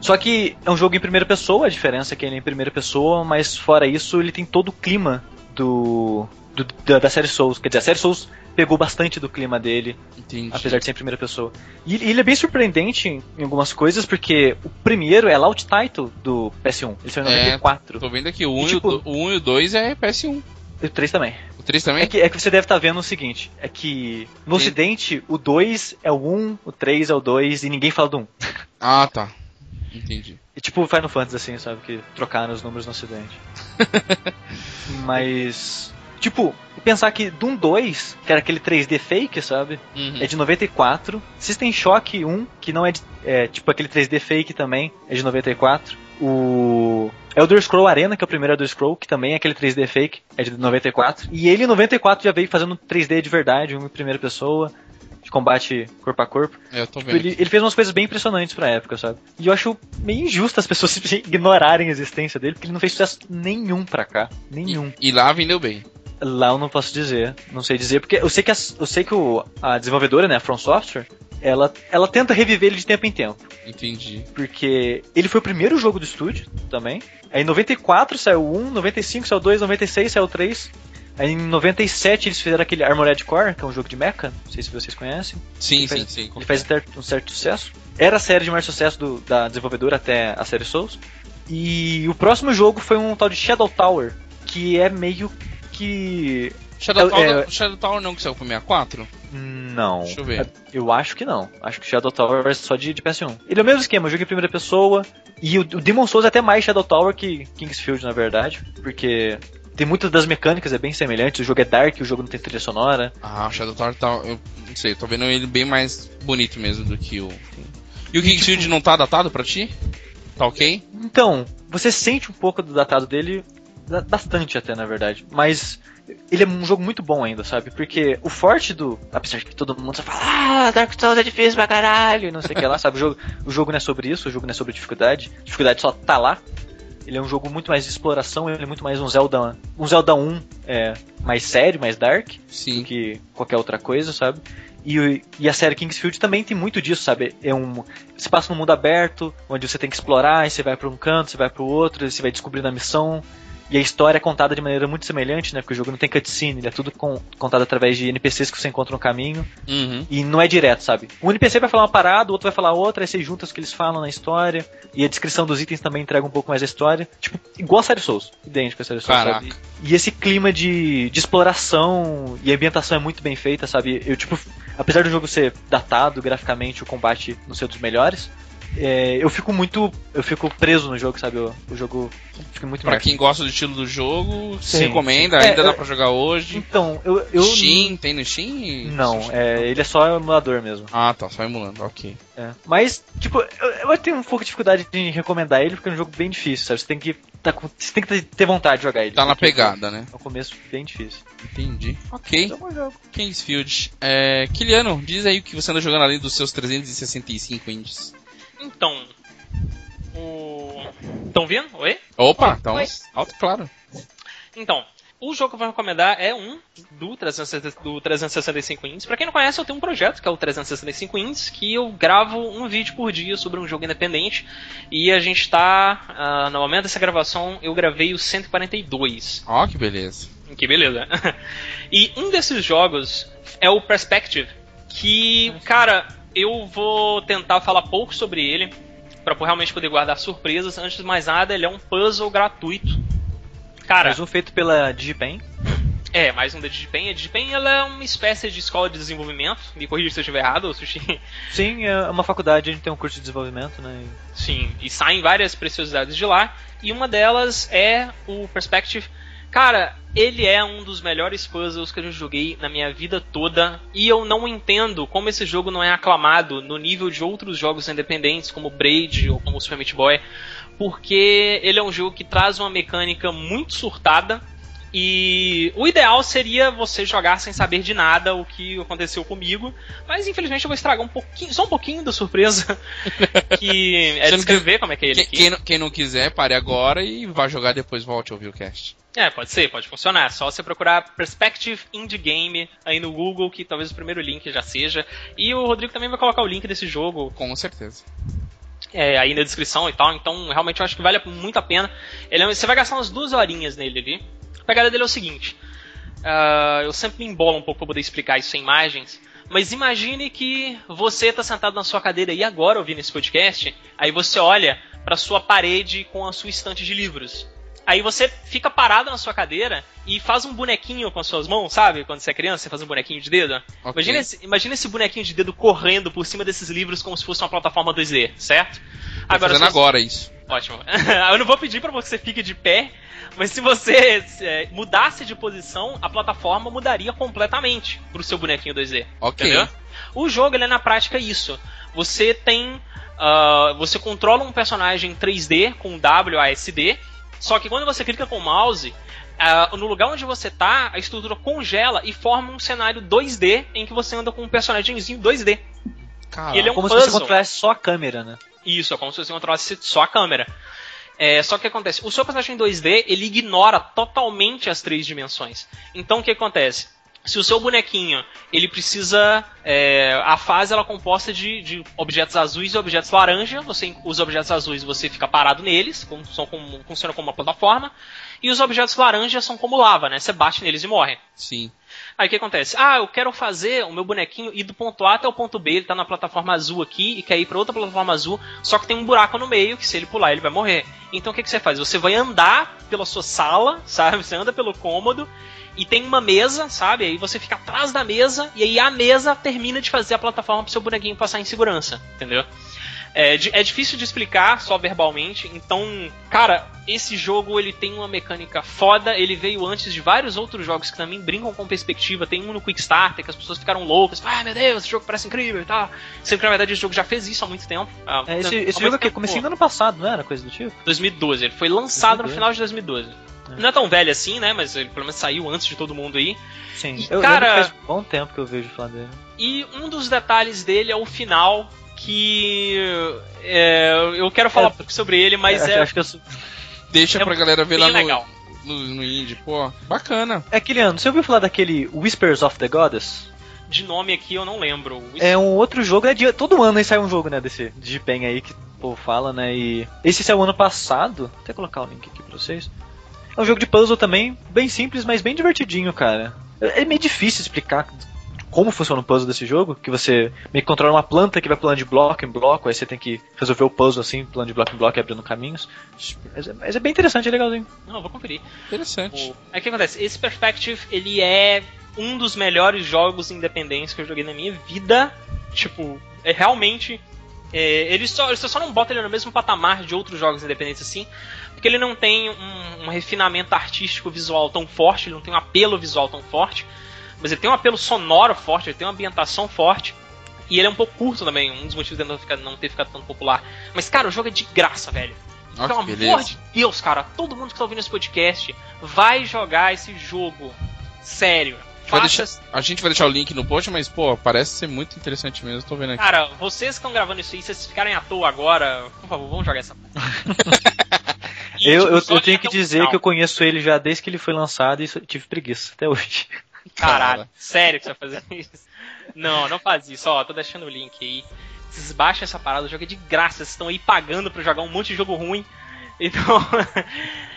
Só que é um jogo em primeira pessoa, a diferença é que ele é em primeira pessoa, mas fora isso, ele tem todo o clima do. do da, da série Souls. Quer dizer, a série Souls pegou bastante do clima dele, Entendi. apesar de ser em primeira pessoa. E ele é bem surpreendente em, algumas coisas, porque o primeiro é launch title do PS1. Ele saiu em É, 94. Tô vendo aqui, o 1 E, tipo- e, o, o 1 e o 2 é PS1. E o 3 também. O 3 também? É que, é que você deve estar vendo o seguinte: é que no Sim. ocidente o 2 é o 1, o 3 é o 2 e ninguém fala do 1. Ah, tá. Entendi. É tipo Final Fantasy, assim, sabe? Que trocaram os números no ocidente. Mas. Tipo, pensar que Doom 2, que era aquele 3D fake, sabe? Uhum. É de 94. System Shock 1, que não é, de, é tipo aquele 3D fake também, é de 94. O Elder Scroll Arena, que é o primeiro Elder Scroll, que também é aquele 3D fake, é de 94. E ele em 94 já veio fazendo 3D de verdade, um em primeira pessoa, de combate corpo a corpo. É, eu tô Tipo, vendo. ele, ele fez umas coisas bem impressionantes pra época, sabe? E eu acho meio injusto as pessoas ignorarem a existência dele, porque ele não fez sucesso nenhum pra cá. Nenhum. E lá vendeu bem. Lá eu não posso dizer. Não sei dizer, porque eu sei que, as- eu sei que o, a desenvolvedora, né, a From Software, ela, ela tenta reviver ele de tempo em tempo. Entendi. Porque ele foi o primeiro jogo do estúdio também. Aí em 94 saiu o 1, 95 saiu o 2, 96 saiu o 3. Aí em 97 eles fizeram aquele Armored Core, que é um jogo de mecha, não sei se vocês conhecem. Sim, sim, sim. Ele faz um certo, um certo sucesso. Era a série de maior sucesso do- da desenvolvedora até a série Souls. E o próximo jogo foi um tal de Shadow Tower, que é meio que. Shadow, É, Tower, é- Shadow Tower não que saiu pro 64? Não. Deixa eu ver. Eu acho que não. Acho que Shadow Tower é só de, de PS1. Ele é o mesmo esquema, jogo em primeira pessoa. E o, o Demon Souls é até mais Shadow Tower que Kingsfield, na verdade. Porque tem muitas das mecânicas é bem semelhantes. O jogo é dark, o jogo não tem trilha sonora. Ah, o Shadow Tower tá. Eu não sei, tô vendo ele bem mais bonito mesmo do que o. E o Kingsfield não tá datado pra ti? Tá ok? Então, você sente um pouco do datado dele, bastante até, na verdade. Mas ele é um jogo muito bom ainda, sabe? Porque o forte do. Apesar de que todo mundo só fala, ah, Dark Souls é difícil pra caralho, e não sei o que lá, sabe? O jogo, o jogo não é sobre isso, o jogo não é sobre dificuldade. A dificuldade só tá lá. Ele é um jogo muito mais de exploração, ele é muito mais um Zelda. Um Zelda 1 é, mais sério, mais dark do Sim. que qualquer outra coisa, sabe? E, e a série Kingsfield também tem muito disso, sabe? É um, se passa num mundo aberto, onde você tem que explorar, e você vai para um canto, você vai para o outro, e você vai descobrindo a missão. E a história é contada de maneira muito semelhante, né? Porque o jogo não tem cutscene, ele é tudo com- contado através de NPCs que você encontra no caminho. Uhum. E não é direto, sabe? Um NPC vai falar uma parada, o outro vai falar outra, aí você junta os que eles falam na história. E a descrição dos itens também entrega um pouco mais a história. Tipo, igual a série Souls. Idêntico a série Souls, Caraca. sabe? E esse clima de, de exploração e ambientação é muito bem feita, sabe? Eu, tipo, apesar do jogo ser datado graficamente, o combate não ser dos melhores, é, eu fico muito. Eu fico preso no jogo, sabe? O, o jogo fica muito Pra quem gosta do estilo do jogo, se Sim, recomenda, sim. ainda É, dá pra jogar hoje. Então, eu. eu Steam, tem no Steam? Não, é, ele é só emulador mesmo. Ah, tá, só emulando, ok. É. Mas, tipo, eu, eu tenho um pouco de dificuldade de recomendar ele porque é um jogo bem difícil, sabe? Você tem que, tá com- você tem que ter, vontade de jogar ele. Tá na pegada, né? É um começo bem difícil. Entendi. Ok. Jogo. Kingsfield. É, Kiliano, diz aí o que você anda jogando além dos seus 365 indies. Então. O. Estão vendo? Oi? Opa, então, alto claro. Então, o jogo que eu vou recomendar é um do, 360 do 365 Indies. Pra quem não conhece, eu tenho um projeto que é o 365 Indies, que eu gravo um vídeo por dia sobre um jogo independente. E a gente tá. ah, no momento dessa gravação, eu gravei o 142. Ó, que beleza. Que beleza. e um desses jogos é o Perspective, que, cara, eu vou tentar falar pouco sobre ele, pra realmente poder guardar surpresas. Antes de mais nada, ele é um puzzle gratuito, Cara, Mais um feito pela Digipen. é, mais um da Digipen. A Digipen ela é uma espécie de escola de desenvolvimento. Me corrija se eu estiver errado, Sushi. Sim, é uma faculdade, a gente tem um curso de desenvolvimento, né? Sim, e saem várias preciosidades de lá. E uma delas é o Perspective. Cara, ele é um dos melhores puzzles que eu já joguei na minha vida toda. E eu não entendo como esse jogo não é aclamado no nível de outros jogos independentes, como Braid ou como Super Meat Boy. Porque ele é um jogo que traz uma mecânica muito surtada. E o ideal seria você jogar sem saber de nada o que aconteceu comigo. Mas infelizmente eu vou estragar um pouquinho, só um pouquinho da surpresa. que é descrever como é que é ele Quem, quem não- quem não quiser, pare agora e vá jogar depois volte a ouvir o cast. É, pode ser, pode funcionar. Só você procurar Perspective Indie Game aí no Google, que talvez o primeiro link já seja. E o Rodrigo também vai colocar o link desse jogo Com certeza. é, aí na descrição e tal. Então, realmente eu acho que vale muito a pena. Ele é- você vai gastar umas duas horinhas nele ali. A pegada dele é o seguinte: ah, eu sempre me embolo um pouco pra poder explicar isso em imagens. Mas imagine que você está sentado na sua cadeira e agora ouvindo esse podcast, aí você olha para sua parede com a sua estante de livros. Aí você fica parado na sua cadeira e faz um bonequinho com as suas mãos, sabe? Quando você é criança, você faz um bonequinho de dedo. Ok. Imagina, esse, imagina esse bonequinho de dedo correndo por cima desses livros como se fosse uma plataforma 2D, certo? Tô fazendo você- agora isso. Ótimo. Eu não vou pedir pra você fique de pé, mas se você é, mudasse de posição, a plataforma mudaria completamente pro seu bonequinho 2D. Ok. Entendeu? O jogo ele é na prática isso. Você tem. ah, você controla um personagem 3D com WASD, só que quando você clica com o mouse, ah, no lugar onde você tá, a estrutura congela e forma um cenário 2D em que você anda com um personagemzinho 2D. Cara, E ele é um Como se você puzzle. controlasse só a câmera, né? Isso, é como se você controlasse só a câmera. É, só que acontece? O seu personagem em 2D, ele ignora totalmente as três dimensões. Então o que acontece? Se o seu bonequinho, ele precisa... é, a fase ela é composta de, de objetos azuis e objetos laranja. Você, os objetos azuis você fica parado neles, como, são como, funciona como uma plataforma. E os objetos laranja são como lava, né? Você bate neles e morre. Sim. Aí o que acontece? Ah, eu quero fazer o meu bonequinho ir do ponto A até o ponto B, ele tá na plataforma azul aqui e quer ir pra outra plataforma azul, só que tem um buraco no meio que se ele pular ele vai morrer. Então o que, que você faz? Você vai andar pela sua sala, sabe? Você anda pelo cômodo e tem uma mesa, sabe? Aí você fica atrás da mesa e aí a mesa termina de fazer a plataforma pro seu bonequinho passar em segurança, entendeu? É, é difícil de explicar só verbalmente, então, cara, esse jogo ele tem uma mecânica foda, ele veio antes de vários outros jogos que também brincam com perspectiva, tem um no Quickstarter que as pessoas ficaram loucas, ah meu Deus, esse jogo parece incrível e tal, sendo que na verdade esse jogo já fez isso há muito tempo. Ah, É, esse há esse jogo aqui, comecei no ano passado, não era coisa do tipo? 2012, ele foi lançado 2012. no final de 2012. Não é tão velho assim, né, mas ele pelo menos saiu antes de todo mundo aí. Sim. E, eu, cara- eu faz bom tempo que eu vejo falar dele. E um dos detalhes dele é o final, que é, eu quero falar É. um pouco sobre ele, mas acho, é, acho que eu sou... Deixa É pra galera ver lá no, legal. no, no indie. Pô, bacana. É, Kiliano, você ouviu falar daquele Whispers of the Goddess? de nome aqui eu não lembro. É um outro jogo, né? de- todo ano aí sai um jogo, né, desse Digipen aí que o povo fala, né? E esse saiu ano passado. Vou até colocar o link aqui pra vocês. É um jogo de puzzle também, bem simples, mas bem divertidinho, cara. É é meio difícil explicar como funciona o puzzle desse jogo, que você meio que controla uma planta que vai pulando de bloco em bloco, aí você tem que resolver o puzzle assim, pulando de bloco em bloco e abrindo caminhos. Mas é, mas é bem interessante, é legalzinho. Não, eu vou conferir. Interessante. O... Aí o que acontece? Esse Perspective, ele é um dos melhores jogos independentes que eu joguei na minha vida. Tipo, é realmente. É, ele só, você só não bota ele no mesmo patamar de outros jogos independentes assim, porque ele não tem um, um refinamento artístico visual tão forte, ele não tem um apelo visual tão forte, mas ele tem um apelo sonoro forte, ele tem uma ambientação forte. E ele é um pouco curto também, um dos motivos de não, ficar- não ter ficado tão popular. Mas, cara, o jogo é de graça, velho. Ó, Pelo amor beleza. de Deus, cara, todo mundo que tá ouvindo esse podcast vai jogar esse jogo. Sério. Vai Faça. deixar- a gente vai deixar o link no post, mas, pô, parece ser muito interessante mesmo. Tô vendo aqui. Cara, vocês que estão gravando isso aí, se vocês ficarem à toa agora, por favor, vamos jogar essa. E, Eu, tipo, eu, eu tenho que dizer final. que eu conheço ele já desde que ele foi lançado e tive preguiça até hoje. Caralho, Cara. sério que você vai fazer isso? Não, não faz isso, ó, tô deixando o link aí. Vocês baixem essa parada, o jogo é de graça, vocês estão aí pagando pra jogar um monte de jogo ruim. Então,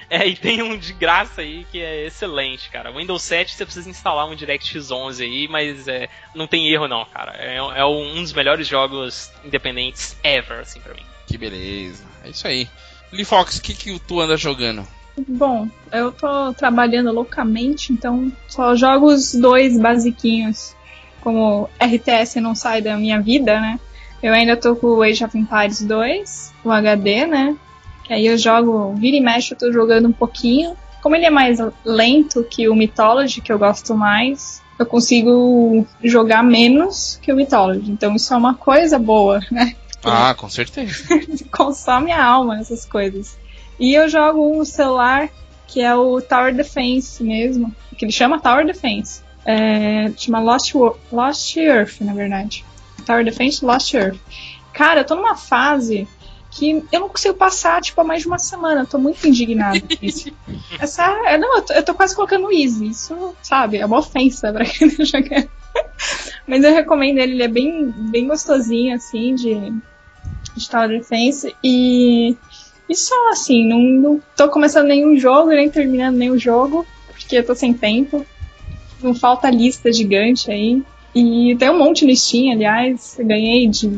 é, e tem um de graça aí que é excelente, cara. Windows 7 você precisa instalar um DirectX 11 aí, mas é, não tem erro não, cara. É, é um dos melhores jogos independentes ever, assim, pra mim. Que beleza. É isso aí. Lee Fox, o que, que tu anda jogando? Bom, eu tô trabalhando loucamente, então só jogo os dois basiquinhos. Como RTS não sai da minha vida, né? Eu ainda tô com o Age of Empires 2, o HD, né? Que aí eu jogo, vira e mexe, eu tô jogando um pouquinho. Como ele é mais lento que o Mythology, que eu gosto mais, eu consigo jogar menos que o Mythology. Então isso é uma coisa boa, né? Ah, com certeza. Consome a alma essas coisas. E eu jogo um celular que é o Tower Defense mesmo, que ele chama Tower Defense. É, chama Lost, Lost Earth, na verdade. Tower Defense Lost Earth. Cara, eu tô numa fase que eu não consigo passar, tipo, há mais de uma semana. Eu tô muito indignado com isso. Essa, é, não, eu tô, eu tô, quase colocando easy. Isso, sabe, é uma ofensa pra quem tá jogando. Mas eu recomendo ele, ele é bem, bem gostosinho, assim, de, de Tower Defense. E, e só, assim, não, não tô começando nenhum jogo, nem terminando nenhum jogo, porque eu tô sem tempo. Não falta lista gigante aí. E tem um monte no Steam, aliás. Eu ganhei de.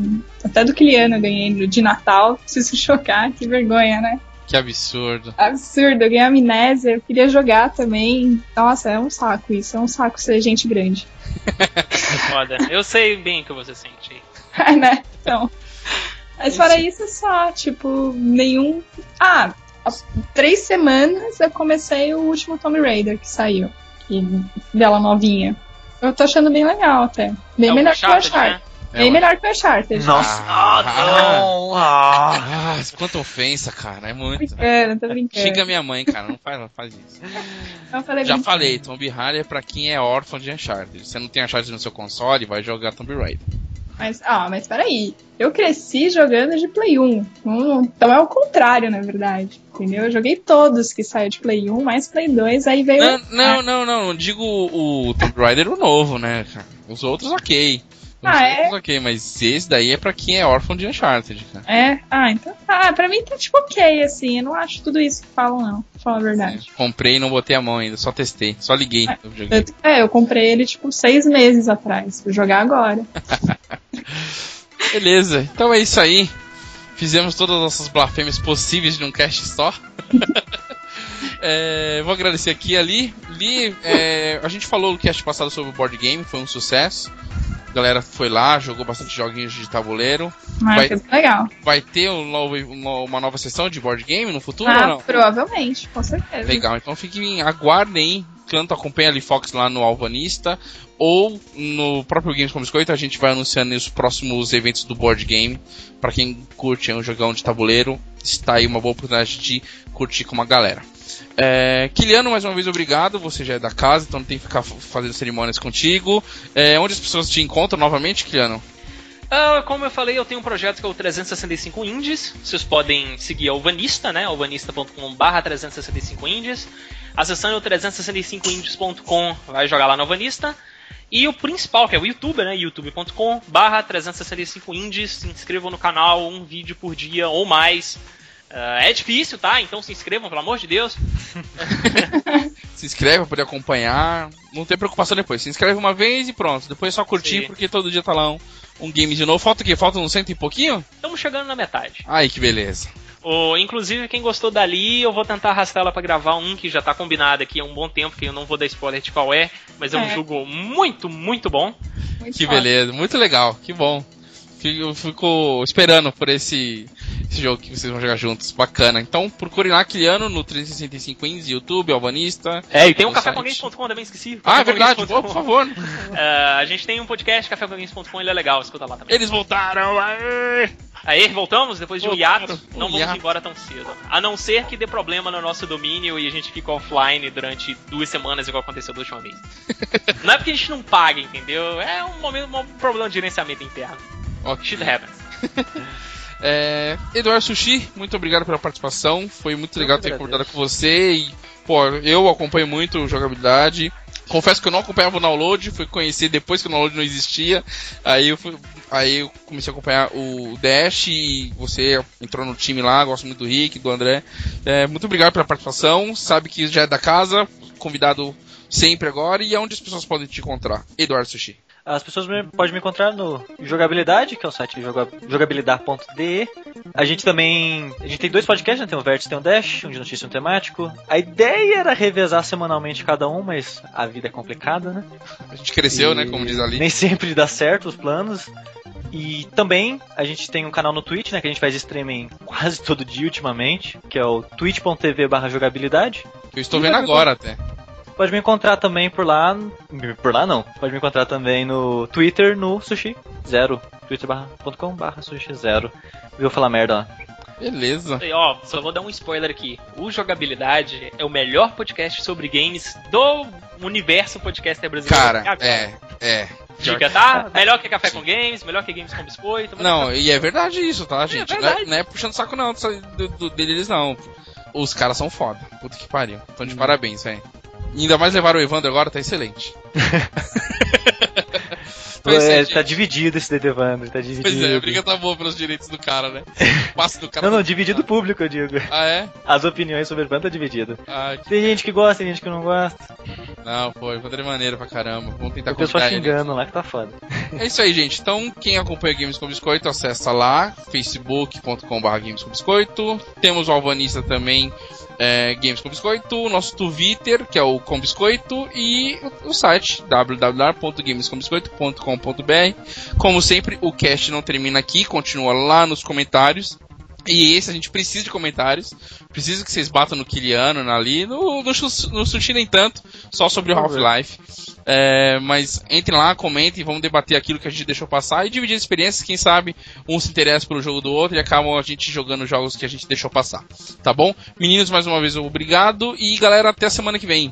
Até do Kiliano eu ganhei de Natal. Preciso chocar, que vergonha, né? Que absurdo. Absurdo, eu ganhei amnésia, eu queria jogar também. Nossa, é um saco isso, é um saco ser gente grande. Foda. Eu sei bem o que você sente. é, né? Então. Mas fora isso, é só, tipo, nenhum. Ah, há três semanas eu comecei o último Tomb Raider que saiu. Que... Dela novinha. Eu tô achando bem legal até. Bem É melhor que o Uncharted, né? É Bem melhor que o Uncharted. Nossa, Ah, não, ah. Ah, quanta ofensa, cara. É muito. Brincando, tô brincando. Xinga minha mãe, cara. Não faz, não faz isso. Falei Já falei, Tomb Raider é pra quem é órfão de Uncharted. Você não tem Uncharted no seu console, vai jogar Tomb Raider. Mas, ah, mas peraí. Eu cresci jogando de Play 1. Hum, então é o contrário, na verdade. Entendeu? Eu joguei todos que saíram de Play 1, mais Play 2, aí veio. Não, não, não, não. Não digo o Tomb Raider o novo, né? Os outros, ok. Os Ah, é? ok, mas esse daí é pra quem é órfão de Uncharted, cara. É? Ah, então. Ah, pra mim tá tipo ok, assim. Eu não acho tudo isso que falam, não. Falar a verdade. Comprei e não botei a mão ainda, só testei, só liguei. Eu. Tanto que, é, eu comprei ele tipo seis meses atrás. Vou jogar agora. Beleza, então é isso aí. Fizemos todas as nossas blasfêmias possíveis de um cast só. É, vou agradecer aqui a Li. Li, é, a gente falou no cast passado sobre o board game, foi um sucesso. A galera foi lá, jogou bastante joguinhos de tabuleiro. Mas Vai- foi legal. Vai ter um novo- uma, nova sessão de board game no futuro Ah, ou não? provavelmente, com certeza. Legal, então fiquem, aguardem. Tanto acompanha ali Fox lá no Alvanista ou no próprio Games com Biscoito. A gente vai anunciando os próximos eventos do board game. Pra quem curte um jogão de tabuleiro, está aí uma boa oportunidade de curtir com uma galera. É, Kiliano, mais uma vez, obrigado. Você já é da casa, então não tem que ficar fazendo cerimônias contigo. É, onde as pessoas te encontram novamente, Kiliano? Ah, como eu falei, eu tenho um projeto que é o 365 Indies. Vocês podem seguir a Alvanista, né? alvanista.com.br 365 Indies. Acessando o 365indies.com, vai jogar lá no Alvanista. E o principal, que é o YouTube, né? youtube.com barra 365 Indies. Se inscrevam no canal, um vídeo por dia ou mais. Ah, é difícil, tá? Então se inscrevam, pelo amor de Deus. Se inscreve pra poder acompanhar. Não tem preocupação depois. Se inscreve uma vez e pronto. Depois é só curtir, Sim. porque todo dia tá lá um, um game de novo. Falta o quê? Falta um cento e pouquinho? Estamos chegando na metade. Ai, que beleza. O, inclusive, quem gostou dali, eu vou tentar arrastar ela pra gravar um que já tá combinado aqui há um bom tempo, que eu não vou dar spoiler de qual é, mas é, um É. jogo muito, muito bom. Muito Que foda. beleza, muito legal, que bom. Fico, eu fico esperando por esse, esse jogo que vocês vão jogar juntos, bacana. Então procurem lá Kiliano no 365 Indies, YouTube, Albanista. É, e tem o No cafécomgames.com também, esqueci. Ah, é verdade, pô, por favor. É, a gente tem um podcast, cafécomgames.com, ele é legal, escuta lá também. Eles voltaram, aê! Aí, voltamos depois de um hiato. um Não vamos hiato. embora tão cedo. A não ser que dê problema no nosso domínio e a gente fica offline durante duas semanas, igual aconteceu da última vez. não é porque a gente não paga, entendeu? É um, momento, um problema de gerenciamento interno. Ok. Shit happens. É, Eduardo Sushi, muito obrigado pela participação. Foi muito legal ter conversado com você. E, pô, eu acompanho muito jogabilidade. Confesso que eu não acompanhava o download, fui conhecer depois que o download não existia. Aí eu, fui- aí eu comecei a acompanhar o Dash e você entrou no time lá, gosto muito do Rick, do André. É, muito obrigado pela participação. Sabe que já é da casa, convidado sempre agora. E aonde as pessoas podem te encontrar? Eduardo Sushi. As pessoas me- podem me encontrar no Jogabilidade, que é o site joga- jogabilidade.de. A gente também. A gente tem dois podcasts, né? Tem o Vértice e tem o Dash, um de notícia e um temático. A ideia era revezar semanalmente cada um, mas a vida é complicada, né? A gente cresceu, E né? Como diz ali. Nem sempre dá certo os planos. E também a gente tem um canal no Twitch, né? Que a gente faz streaming quase todo dia ultimamente, que é o twitch.tv jogabilidade. Eu estou vendo agora até. Pode me encontrar também por lá. Por lá não. Pode me encontrar também no Twitter, no Sushi Zero. twitter.com barra Sushi Zero. Viu falar merda lá. Beleza. E, ó, só vou dar um spoiler aqui. O Jogabilidade é o melhor podcast sobre games do universo podcaster brasileiro. Cara, Agora. é, é. Dica, tá? Melhor que Café com Games, melhor que Games com Biscoito. Não, e é verdade isso, tá, gente? Não, é, não é puxando saco não do, do- deles, não. Os caras são foda. Puta que pariu. Então de parabéns, velho. Ainda mais levaram o Evandro agora, tá excelente. Então é É, tá dividido esse Dedevandro, tá dividido. Pois é, a briga tá boa pelos direitos do cara, né? O passe do cara. Não, não, dividido público, eu digo. Ah, é? As opiniões sobre o Evandro tá dividido. Ah, que- Tem gente que gosta, tem gente que não gosta. Não, pô, é maneiro pra caramba. Vamos tentar O pessoal xingando lá que tá foda. É isso aí, gente. Então, quem acompanha Games com Biscoito, acessa lá, facebook.com.br Games com Biscoito. Temos o Alvanista também, é, Games com Biscoito. O nosso Twitter, que é o Com Biscoito. E o site, www.gamescombiscoito.com.br. Como sempre, o cast não termina aqui, continua lá nos comentários. E esse a gente precisa de comentários. Precisa que vocês batam no Kiliano ali. No, no, no Sushi nem tanto. Só sobre o. Half-Life. É, mas entrem lá, comentem, vamos debater aquilo que a gente deixou passar e dividir experiências. Quem sabe um se interessa pelo jogo do outro e acabam a gente jogando jogos que a gente deixou passar. Tá bom? Meninos, mais uma vez, obrigado. E galera, até a semana que vem.